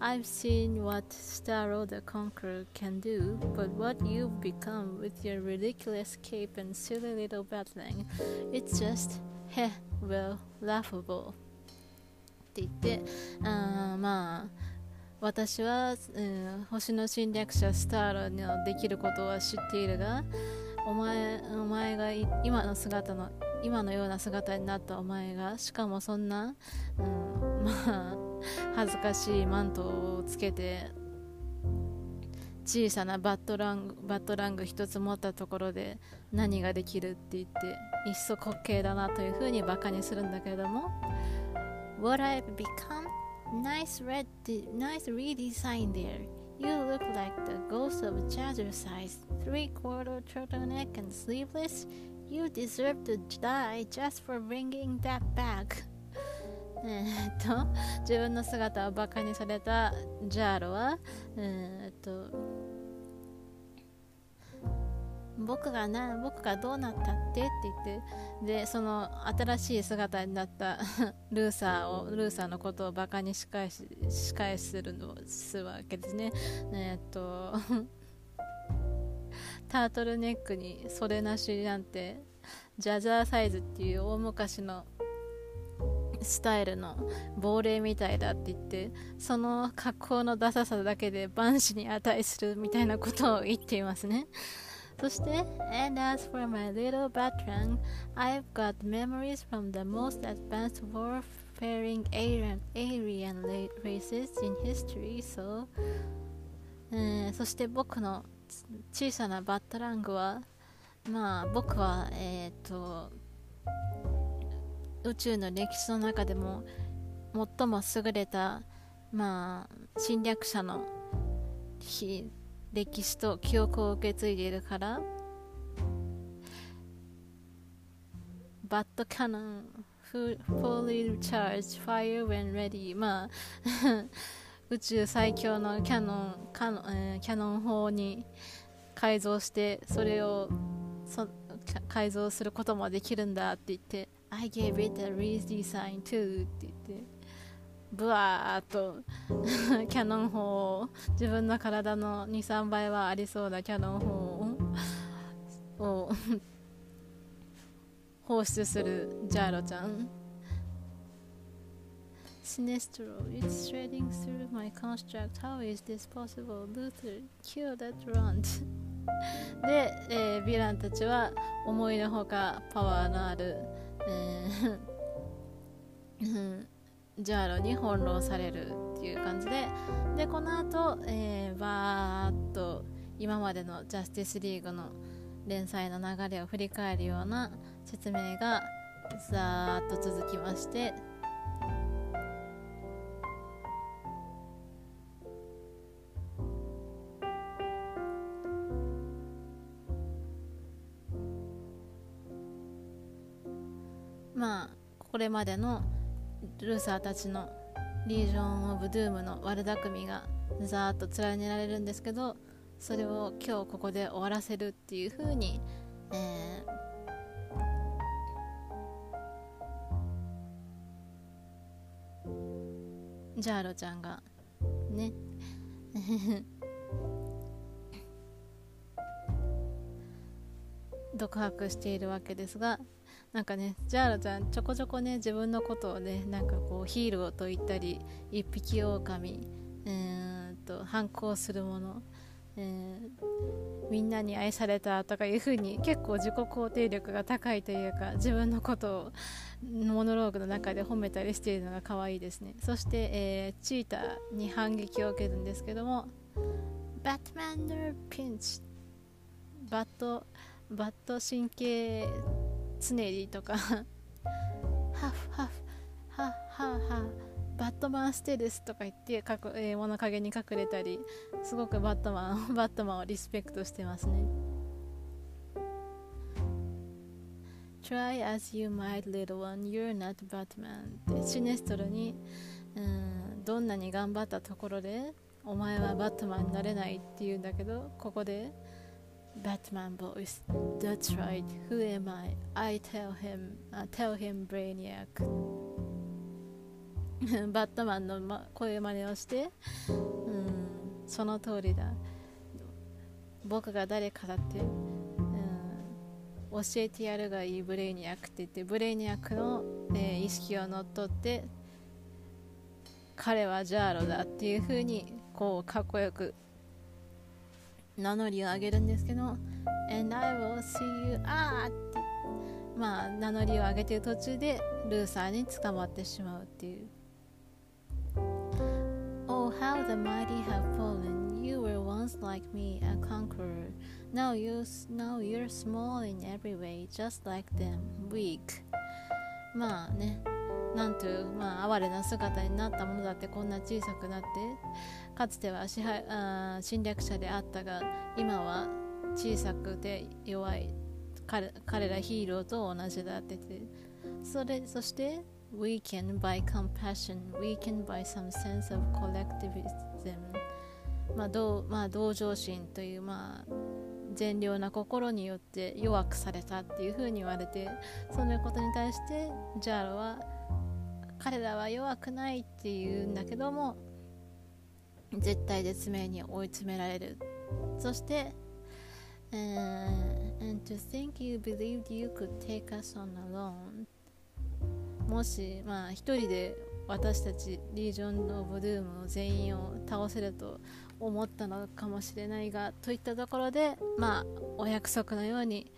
I've seen what Starro the Conqueror can do, but what you've become with your ridiculous cape and silly little battling, it's just, heh, well, laughable. って言って、あーまあ、私は、うん、星の侵略者スターロのできることは知っているが、お前お前がい今の姿の 今のような姿になったお前がしかもそんな、うん、まあ恥ずかしいマントをつけて小さなバットラングバットラング一つ持ったところで何ができるって言っていっそ滑稽だなというふうにバカにするんだけれども What I've become? Nice red, nice redesign there. You look like the ghost of Jazzercise. Three-quarter turtleneck and sleeveless. You deserve to die just for bringing that back. えっと自分の姿をバカにされたジャーロは、えーっと僕がな僕がどうなったってって言ってでその新しい姿になった ルーサーをルーサーのことをバカに仕返し仕返するのすわけですねえーっと タートルネックに袖なしなんてジャザーサイズっていう大昔のスタイルの亡霊みたいだって言ってその格好のダサさだけで万死に値するみたいなことを言っていますねそして、And as for my little Batran I've got memories from the most advanced warfaring alien, alien races in history, so、えーそして僕の小さなバッタラングは、まあ僕は、えっ、と、宇宙の歴史の中でも最も優れた、まあ、侵略者の歴史と記憶を受け継いでいるからバットキャノン fully charged fire when ready まあ宇宙最強のキャノンキャノ,、えーキャノン砲に改造してそれをそ改造することもできるんだって言って I gave it a redesign too って言ってブワーっと キャノン砲を自分の体の23倍はありそうなキャノン砲をを 放出するジャーロちゃん。Sinestro, it's shredding through my construct. How is this possible? Luther, kill that runt. で、えーヴィランたちは思いのほかパワーのある、えーうん ジャーロに翻弄されるっていう感じででこの後、えー、バーっと今までのジャスティスリーグの連載の流れを振り返るような説明がざーっと続きましてれまでのルーサーたちのリージョン・オブ・ドゥームの悪巧みがざーっと連ねられるんですけどそれを今日ここで終わらせるっていう風に、えージャーロちゃんがね 独白しているわけですがなんかねジャーロちゃんちょこちょこね自分のことをねなんかこうヒーローと言ったり一匹狼うんと反抗するもの、えーみんなに愛されたとかいう風に結構自己肯定力が高いというか自分のことをモノローグの中で褒めたりしているのが可愛いですね。そして、えーチーターに反撃を受けるんですけどもバットマンのピンチ。バットバット神経つねりとか。ハフハフハッハッハバットマンステルスとか言ってかく、えー物陰に隠れたりすごくバットマン バットマンをリスペクトしてますね。Try as you might little one you're not Batman ってシネストロにうんどんなに頑張ったところでお前はバットマンになれないって言うんだけどここで Batman voice That's right Who am I? I tell him、uh, tell him Brainiac. バットマンの、ま、声真似をして、うん、その通りだ僕が誰かだって、うん、教えてやるがいいブレイニアックって言ってブレイニアックの、えー、意識を乗っ取って彼はジャーロだっていう風にこうかっこよく名乗りを上げるんですけど「And I will see you. Ah! ああ」って。まあ名乗りを上げてる途中でルーサーに捕まってしまうっていう。Oh how the mighty have fallen. You were once like me a conqueror. Now, you, now you're small in every way Just like them. Weak. まあね。なんという、まあ、哀れな姿になったものだってこんな小さくなってかつては支配あ侵略者であったが今は小さくて弱い彼彼らヒーローと同じだっててそれそして weakened by compassion weakened by some sense of collectivism まあ同まあ、同情心という、まあ、善良な心によって弱くされたっていうふうに言われてそのことに対してジャーロは彼らは弱くないっていうんだけども絶対絶命に追い詰められるそして、uh, and to think you believed you could take us on alone もしまあ一人で私たちリージョン・オブ・ドゥームを全員を倒せると思ったのかもしれないがといったところでまあお約束のように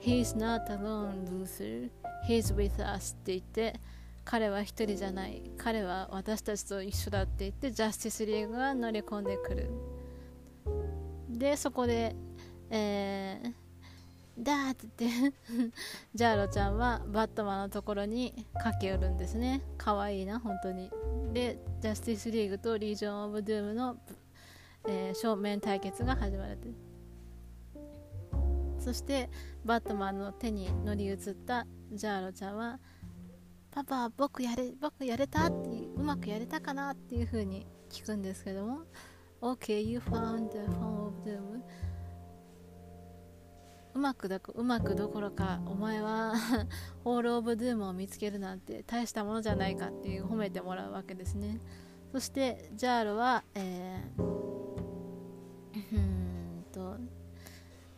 He's not alone, Luther. He's with us って言って彼は一人じゃない。彼は私たちと一緒だって言ってジャスティスリーグが乗り込んでくる。でそこで、えー、だって言って ジャーロちゃんはバットマンのところに駆け寄るんですね。かわいいな本当に。でジャスティスリーグとリージョン・オブ・ドゥームの、えー、正面対決が始まるそしてバットマンの手に乗り移ったジャーロちゃんはパパ僕やれ僕やれた？ってうまくやれたかなっていう風に聞くんですけども。OK you found the home of doom. うまくだうまくどころかお前は ホール・オブ・ドゥームを見つけるなんて大したものじゃないかっていう褒めてもらうわけですね。そしてジャールは、えー、うんと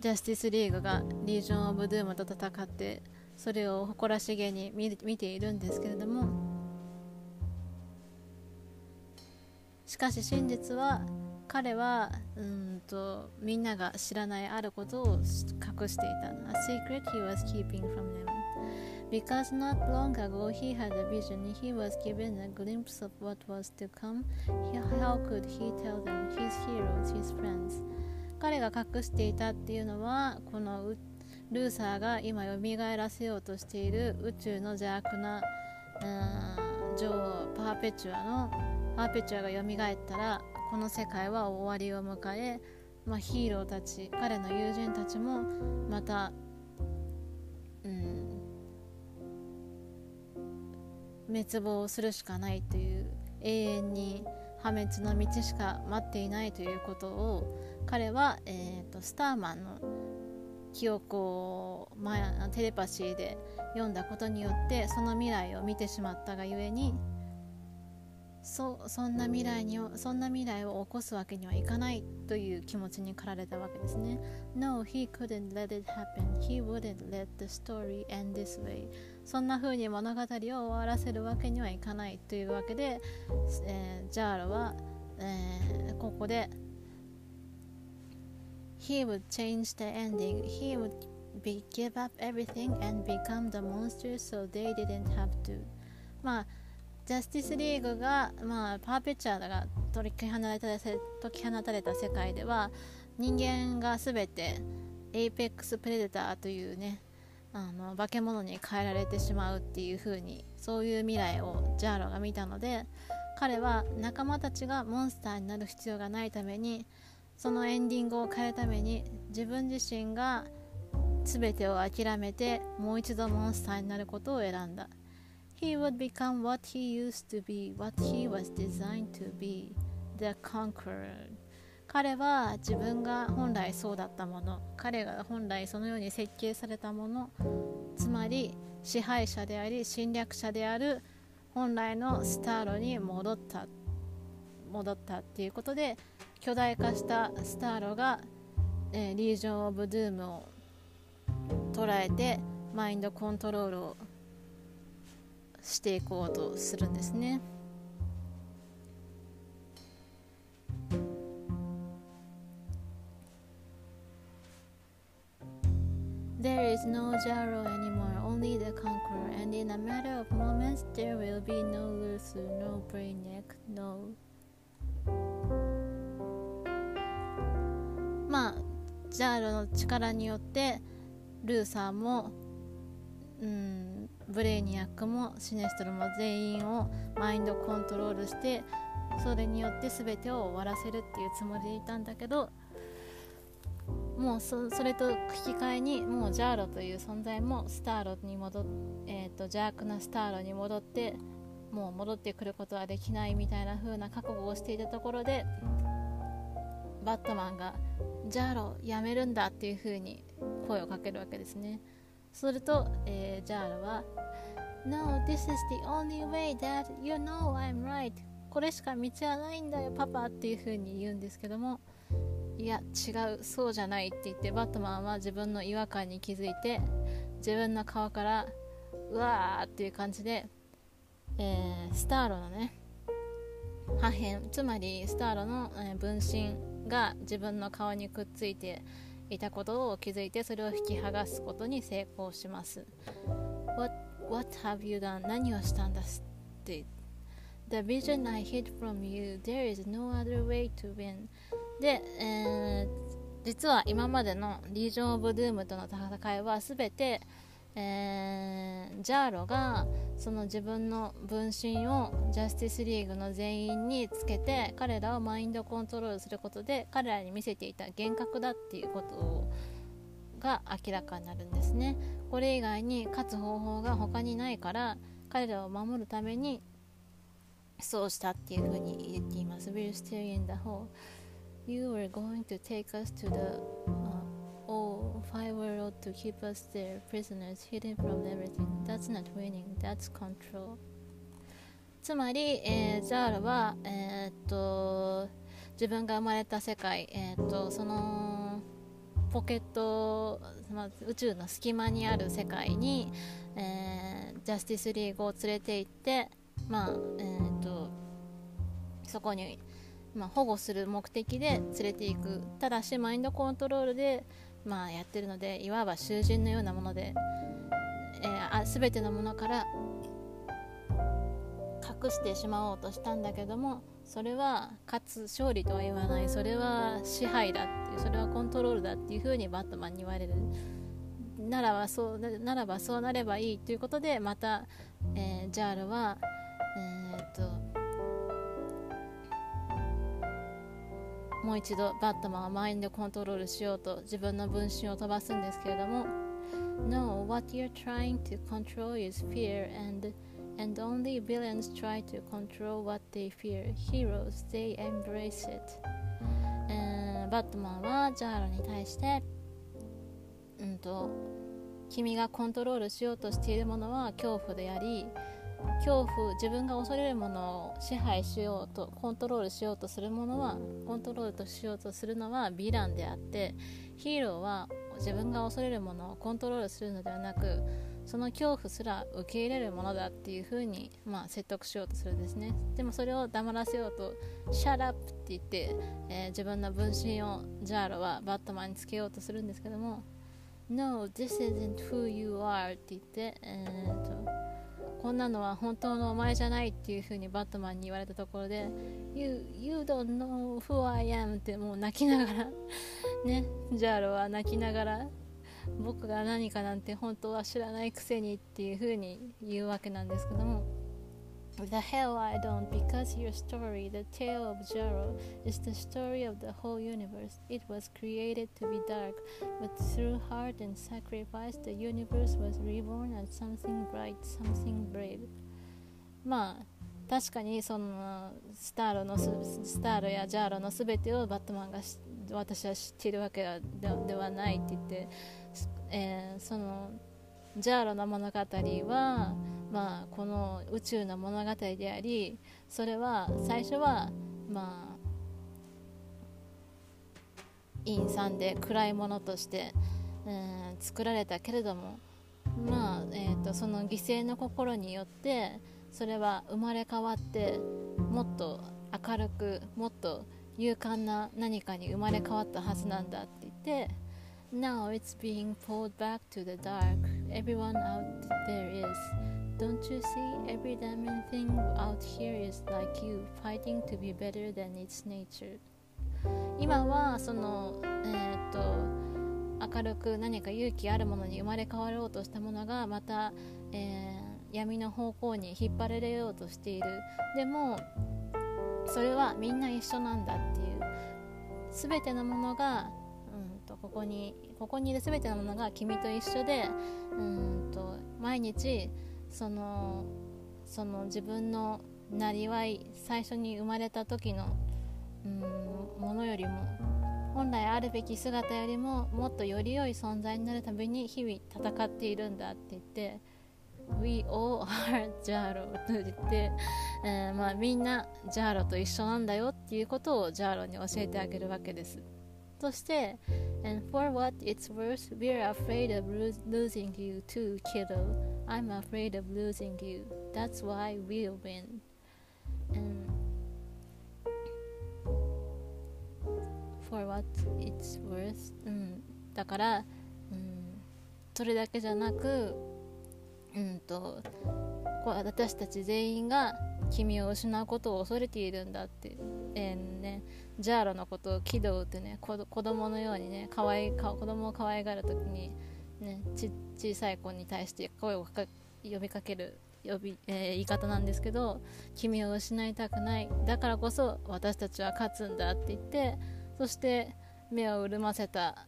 ジャスティスリーグがリージョン・オブ・ドゥームと戦ってそれを誇らしげに見ているんですけれどもしかし真実は彼はうんとみんなが知らないあることを隠していた A secret he was keeping from them Because not long ago he had a vision, he was given a glimpse of what was to come. How could he tell them, his heroes, his friends? 彼が隠していたっていうのはこのルーサーが今よみがえらせようとしている宇宙の邪悪な女王パーペチュアのパーペチュアがよみがえったらこの世界は終わりを迎え、まあ、ヒーローたち彼の友人たちもまた、うん、滅亡するしかないという永遠に破滅の道しか待っていないということを彼は、えーと、とスターマンの記憶を、まあ、テレパシーで読んだことによってその未来を見てしまったがゆえにそそんな未来にそんな未来を起こすわけにはいかないという気持ちに駆られたわけですね。No, he couldn't let it happen. He wouldn't let the story end this way. そんな風に物語を終わらせるわけにはいかないというわけで、えー、ジャーロは、えー、ここで He would change the ending. He would be, give up everything and become the monster so they didn't have to. まあ、ジャスティスリーグが、まあ、パーペチュアが解き放たれた解き放たれた世界では人間が全て Apex Predator というねあの化け物に変えられてしまうっていう風にそういう未来をジャーロが見たので彼は仲間たちがモンスターになる必要がないためにそのエンディングを変えるために自分自身が全てを諦めてもう一度モンスターになることを選んだ。He would become what he used to be, what he was designed to be, the conqueror. 彼は自分が本来そうだったもの彼が本来そのように設計されたものつまり支配者であり侵略者である本来のスターロに戻った戻ったっていうことで巨大化したスターロが、えー、リージョン・オブ・ドゥームを捉えてマインドコントロールをしていこうとするんですね。There is no Jaro anymore, only the conqueror, and in a matter of moments there will be no Luther, no Brainiac, no まあジャーロの力によってルーサーもうんブレイニアックもシネストルも全員をマインドコントロールしてそれによって全てを終わらせるっていうつもりでいたんだけどもうそれと引き換えにもうジャーロという存在もスターロに戻っ、えーと、邪悪なスターロに戻ってもう戻ってくることはできないみたいな風な覚悟をしていたところでバットマンがジャーロやめるんだっていう風に声をかけるわけですね。すると、えー、ジャーロは No, this is the only way that you know I'm right. これしか道はないんだよパパっていう風に言うんですけどもいや違うそうじゃないって言ってバットマンは自分の違和感に気づいて自分の顔からうわーっていう感じで、えー、スターロのね破片つまりスターロの、えー、分身が自分の顔にくっついていたことを気づいてそれを引き剥がすことに成功します。What, what have you done? 何をしたんだって。The vision I hid from you There is no other way to win. で、えー、実は今までのリージョン・オブ・ドゥームとの戦いは全て、えー、ジャーロがその自分の分身をジャスティスリーグの全員につけて彼らをマインドコントロールすることで彼らに見せていた幻覚だっていうことが明らかになるんですね。これ以外に勝つ方法が他にないから彼らを守るためにそうしたっていうふうに言っています。We're still in the hole? You were going to take us to the uh, old fire world to keep us there, prisoners, hidden from everything. That's not winning, that's control. つまり、えー、ザールは、えー、っと自分が生まれた世界、えー、っとそのポケット、まあ、宇宙の隙間にある世界に、えー、ジャスティスリーグを連れて行って、まあえー、っとそこにまあ、保護する目的で連れていくただしマインドコントロールで、まあ、やってるのでいわば囚人のようなもので、えー、あ全てのものから隠してしまおうとしたんだけどもそれは勝つ勝利とは言わない。それは支配だっていうそれはコントロールだっていうふうにバットマンに言われる。ならばそうならばそうなればいいということでまた、えー、ジャールは、えー、っともう一度バットマンはマインドコントロールしようと自分の分身を飛ばすんですけれども No, what you're trying to control is fear and and only villains try to control what they fear. Heroes, they embrace it. バットマンはジャーロに対して、うんと、君がコントロールしようとしているものは恐怖であり、恐怖自分が恐れるものを支配しようとコントロールしようとするものはコントロールとしようとするのはヴィランであってヒーローは自分が恐れるものをコントロールするのではなくその恐怖すら受け入れるものだっていうふうに、まあ、説得しようとするんですね。でもそれを黙らせようと「 Shut up」って言って、えー、自分の分身をジャーロはバットマンにつけようとするんですけども「No, this isn't who you are」って言って、えーとこんなのは本当のお前じゃないっていう風にバットマンに言われたところで You, you don't know who I am ってもう泣きながら ねジャーロは泣きながら僕が何かなんて本当は知らないくせにっていう風に言うわけなんですけども。The hell I don't, because your story, the tale of Jaro, is the story of the whole universe. It was created to be dark, but through heart and sacrifice, the universe was reborn as something bright, something brave. まあ確かにそのスターロのスターロやジャーロのすべてをバットマンが私は知っているわけではないって言って、えー、その ジャーロの物語はまあ、この宇宙の物語でありそれは最初はまあ陰惨で暗いものとして、うん、作られたけれどもまあ、えーと、その犠牲の心によってそれは生まれ変わってもっと明るくもっと勇敢な何かに生まれ変わったはずなんだって言って Now it's being pulled back to the dark everyone out there is Don't you see every damn thing out here is like you fighting to be better than its nature 今はそのえっ、と明るく何か勇気あるものに生まれ変わろうとしたものがまた、えー、闇の方向に引っ張られようとしているでもそれはみんな一緒なんだっていう全てのものがこにここにいる全てのものが君と一緒でうんと毎日そのその自分のなりわい最初に生まれた時のうんものよりも本来あるべき姿よりももっとより良い存在になるために日々戦っているんだって言って We all are ジャーロと言って、えー、まあ、みんなジャーロと一緒なんだよっていうことをジャーロに教えてあげるわけです。そして And for what it's worth, we're afraid of losing you too, kiddo. I'm afraid of losing you. That's why we'll win. And for what it's worth、うん、だから、うん、それだけじゃなく、うんと、私たち全員が君を失うことを恐れているんだって、えーね、ジャーロのことをキドってね子供のようにねかわいか子供を可愛がる時に、ね、ち小さい子に対して声を呼びかける呼び、えー、言い方なんですけど君を失いたくない。だからこそ私たちは勝つんだって言ってそして目を潤ませた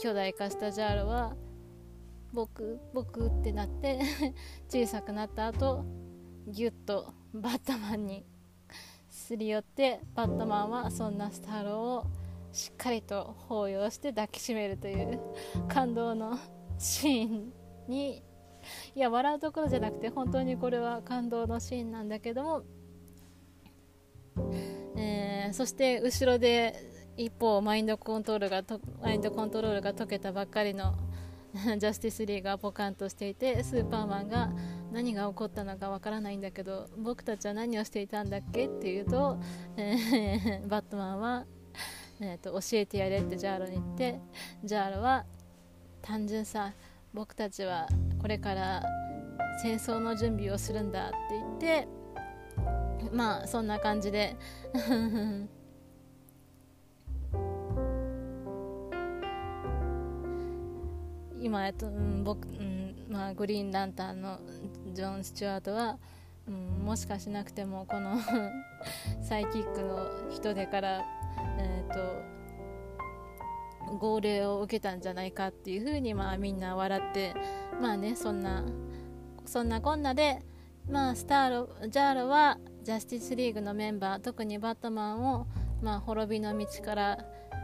巨大化したジャールは僕僕ってなって 小さくなった後ギュッとバットマンにすり寄ってバットマンはそんなスターローをしっかりと抱擁して抱きしめるという感動のシーンにいや笑うところじゃなくて本当にこれは感動のシーンなんだけども、えー、そして後ろで一方マインドコントロールがマインドコントロールが解けたばっかりの ジャスティスリーがポカンとしていてスーパーマンが何が起こったのかわからないんだけど僕たちは何をしていたんだっけっていうと、えー、バットマンは、えーと、教えてやれってジャーロに言ってジャーロは単純さ僕たちはこれから戦争の準備をするんだって言ってまあそんな感じで。今、えっとうん僕うんまあ、グリーンランタンのジョン・スチュワートは、うん、もしかしなくてもこの サイキックの人手から、えーと、号令を受けたんじゃないかっていうふうに、まあ、みんな笑ってまあねそんなそんなこんなで、まあ、スターロジャーロはジャスティスリーグのメンバー特にバットマンを、まあ、滅びの道から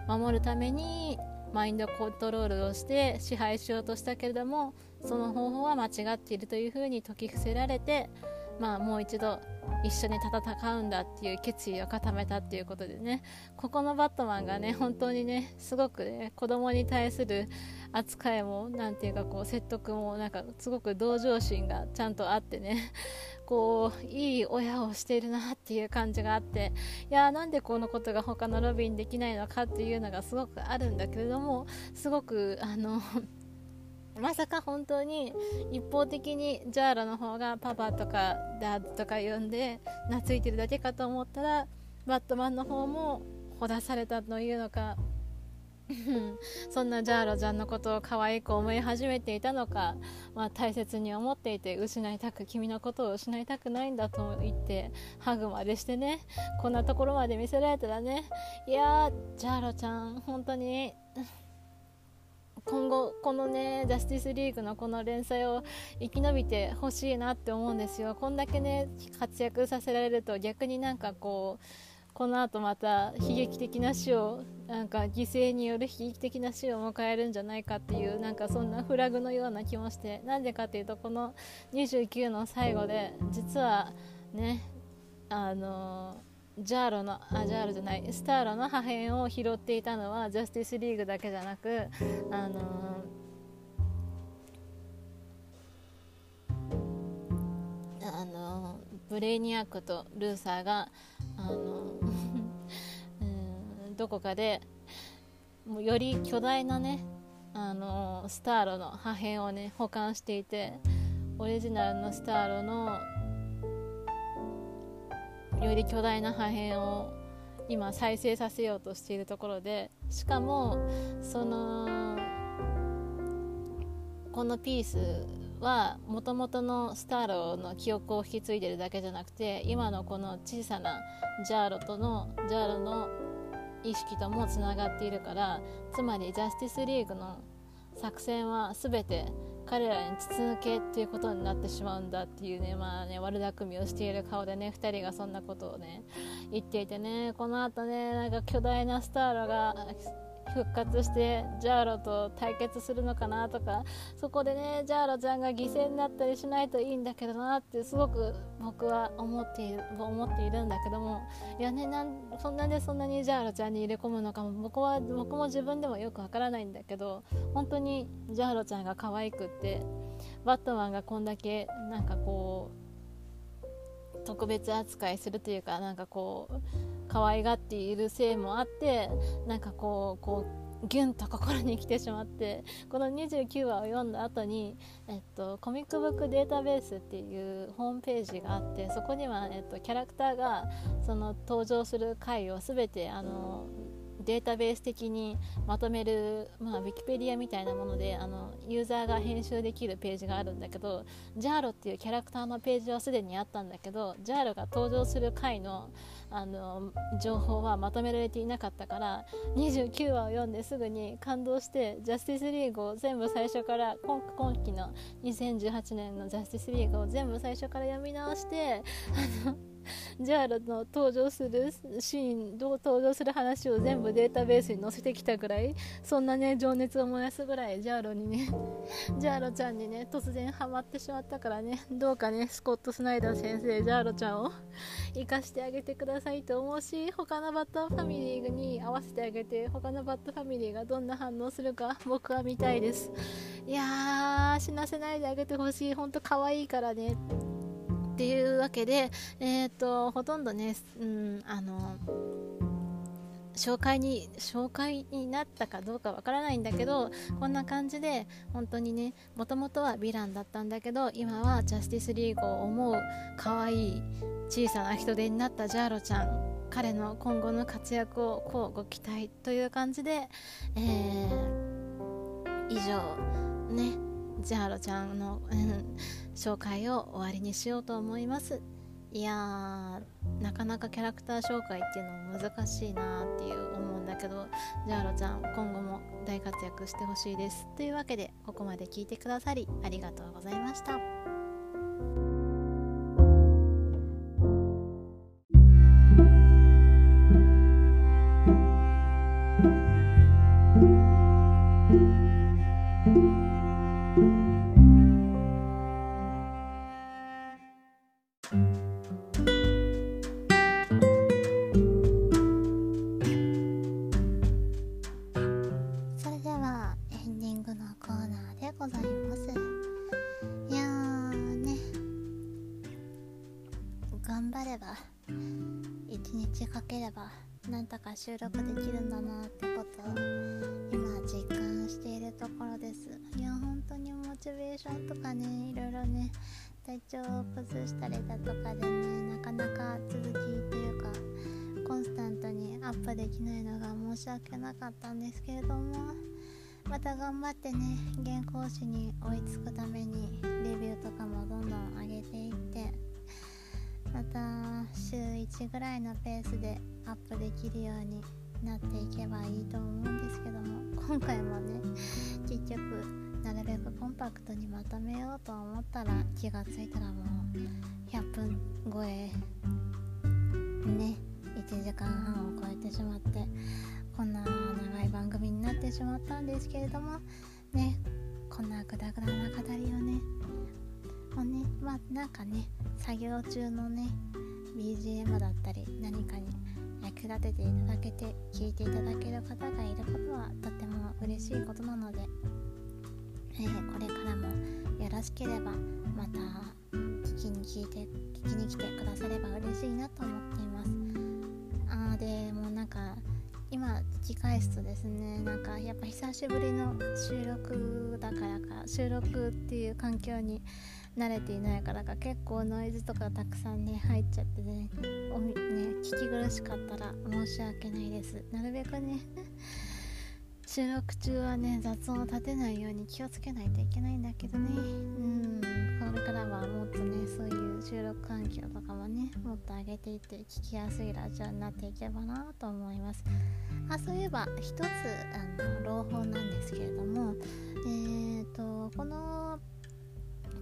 守るためにマインドコントロールをして支配しようとしたけれどもその方法は間違っているというふうに説き伏せられて、まあ、もう一度一緒に戦うんだっていう決意を固めたっていうことでね。ここのバットマンがね本当にねすごくね子供に対する扱いも何ていうかこう説得もなんかすごく同情心がちゃんとあってね。こういい親をしているなっていう感じがあっていやーなんでこのことが他のロビンできないのかっていうのがすごくあるんだけれどもすごくあの まさか本当に一方的にジャーロの方がパパとかダッとか呼んで懐いてるだけかと思ったらバットマンの方もほだされたというのか そんなジャーロちゃんのことを可愛く思い始めていたのか、まあ、大切に思っていて失いたく君のことを失いたくないんだと言ってハグまでしてね。こんなところまで見せられたらね。いやジャーロちゃん本当に今後このねジャスティスリーグのこの連載を生き延びてほしいなって思うんですよ。こんだけね活躍させられると逆になんかこうこの後また悲劇的な死をなんか犠牲による悲劇的な死を迎えるんじゃないかっていうなんかそんなフラグのような気もしてなんでかっていうとこの29の最後で実はねあのジャーロのあジャーロじゃないスターロの破片を拾っていたのはジャスティスリーグだけじゃなくあのあのブレイニアックとルーサーがあのうんどこかでもうより巨大なねあのスターロの破片をね保管していてオリジナルのスターロのより巨大な破片を今再生させようとしているところでしかもそのこのピースはもともとのスターロの記憶を引き継いでるだけじゃなくて今のこの小さなジャーロとのジャーロの意識ともつながっているからつまりジャスティスリーグの作戦は全て彼らに筒抜けっていうことになってしまうんだっていうねまあね悪巧みをしている顔でね2人がそんなことをね言っていてねこのあとねなんか巨大なスターロが復活してジャーロと対決するのかなとかそこでねジャーロちゃんが犠牲になったりしないといいんだけどなってすごく僕は思っている思っているんだけどもいやねなんそんなでそんなにジャーロちゃんに入れ込むのかも僕は僕も自分でもよくわからないんだけど本当にジャーロちゃんが可愛くってバットマンがこんだけなんかこう特別扱いするというかなんかこう可愛がっているせいもあってなんかこうこうギュンと心に来てしまってこの29話を読んだ後に、えっと、コミックブックデータベースっていうホームページがあってそこには、えっと、キャラクターがその登場する回を全てあのデータベース的にまとめる、まあ、ウィキペディアみたいなものであのユーザーが編集できるページがあるんだけどジャーロっていうキャラクターのページはすでにあったんだけどジャーロが登場する回のあの情報はまとめられていなかったから29話を読んですぐに感動してジャスティスリーグを全部最初から今今期の2018年のジャスティスリーグを全部最初から読み直してあのジャーロの登場するシーンどう登場する話を全部データベースに載せてきたぐらいそんなね情熱を燃やすぐらいジャーロにね ジャーロちゃんにね突然ハマってしまったからねどうかねスコット・スナイダー先生ジャーロちゃんを 生かしてあげてくださいと思うし他のバッターファミリーに合わせてあげて他のバッターファミリーがどんな反応するか僕は見たいです。いやー死なせないであげてほしい。ほんと可愛いからね。っていうわけで、えーと、ほとんどね、うん、あの紹介に紹介になったかどうかわからないんだけどこんな感じで本当にねもともとはヴィランだったんだけど今はジャスティスリーグを思う可愛い小さな人手になったジャーロちゃん彼の今後の活躍をこうご期待という感じで、えー、以上ね千春ちゃんの、うん紹介を終わりにしようと思います。いやなかなかキャラクター紹介っていうのも難しいなっていう思うんだけどじゃあロちゃん今後も大活躍してほしいです。というわけでここまで聞いてくださりありがとうございました。収録できるんだなってことを今実感しているところです。いや本当にモチベーションとかねいろいろね体調を崩したりだとかでねなかなか続きというかコンスタントにアップできないのが申し訳なかったんですけれどもまた頑張ってね原稿紙に追いつくためにレビューとかもどんどん上げていってまた週1ぐらいのペースでアップできるようになっていけばいいと思うんですけども今回もね結局なるべくコンパクトにまとめようと思ったら気がついたらもう100分超えね1時間半を超えてしまってこんな長い番組になってしまったんですけれどもねこんなグダグダな語りをねもうねまあなんかね作業中のね BGM だったり何かに役立てていただけて聞いていただける方がいることはとても嬉しいことなので、えー、これからもよろしければまた聞きに聞いて聞きに来てくだされば嬉しいなと思っています。あーでもなんか今聞き返すとですね。なんかやっぱ久しぶりの収録だからか収録っていう環境に慣れていないからか結構ノイズとかたくさんね入っちゃってねおね聞き苦しかったら申し訳ないです。なるべくね 収録中はね雑音を立てないように気をつけないといけないんだけどね。うんこれからはもっとねそういう収録環境とかもねもっと上げていって聞きやすいラジオになっていけばなと思います。あそういえば一つあの朗報なんですけれどもえーとこの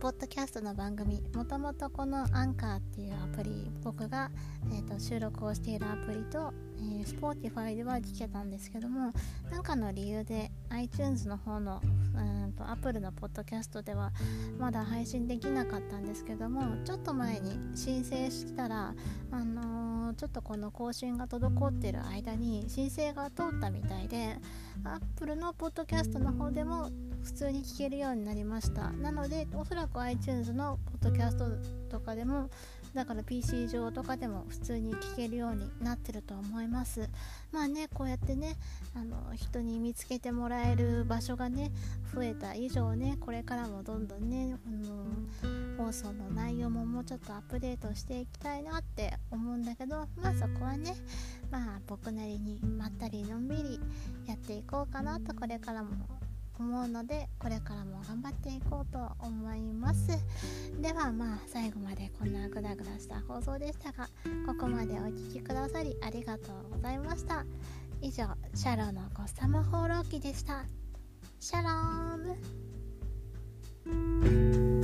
ポッドキャストの番組もともとこのアンカーっていうアプリ僕が、えーと、収録をしているアプリと、えー、Spotify では聞けたんですけども何かの理由で iTunes の方のうんと Apple のポッドキャストではまだ配信できなかったんですけどもちょっと前に申請したらあのー、ちょっとこの更新が滞ってる間に申請が通ったみたいで Apple のポッドキャストの方でも普通に聞けるようになりました。なのでおそらく iTunes のポッドキャストとかでもだから PC 上とかでも普通に聞けるようになってると思います。まあねこうやってねあの人に見つけてもらえる場所がね増えた以上ねこれからもどんどんねあの放送の内容ももうちょっとアップデートしていきたいなって思うんだけどまあそこはねまあ僕なりにまったりのんびりやっていこうかなとこれからも思うのでこれからも頑張っていこうと思います。ではまあ最後までこんなグダグダした放送でしたがここまでお聴きくださりありがとうございました。以上シャローのゴッサム放浪記でした。シャローム。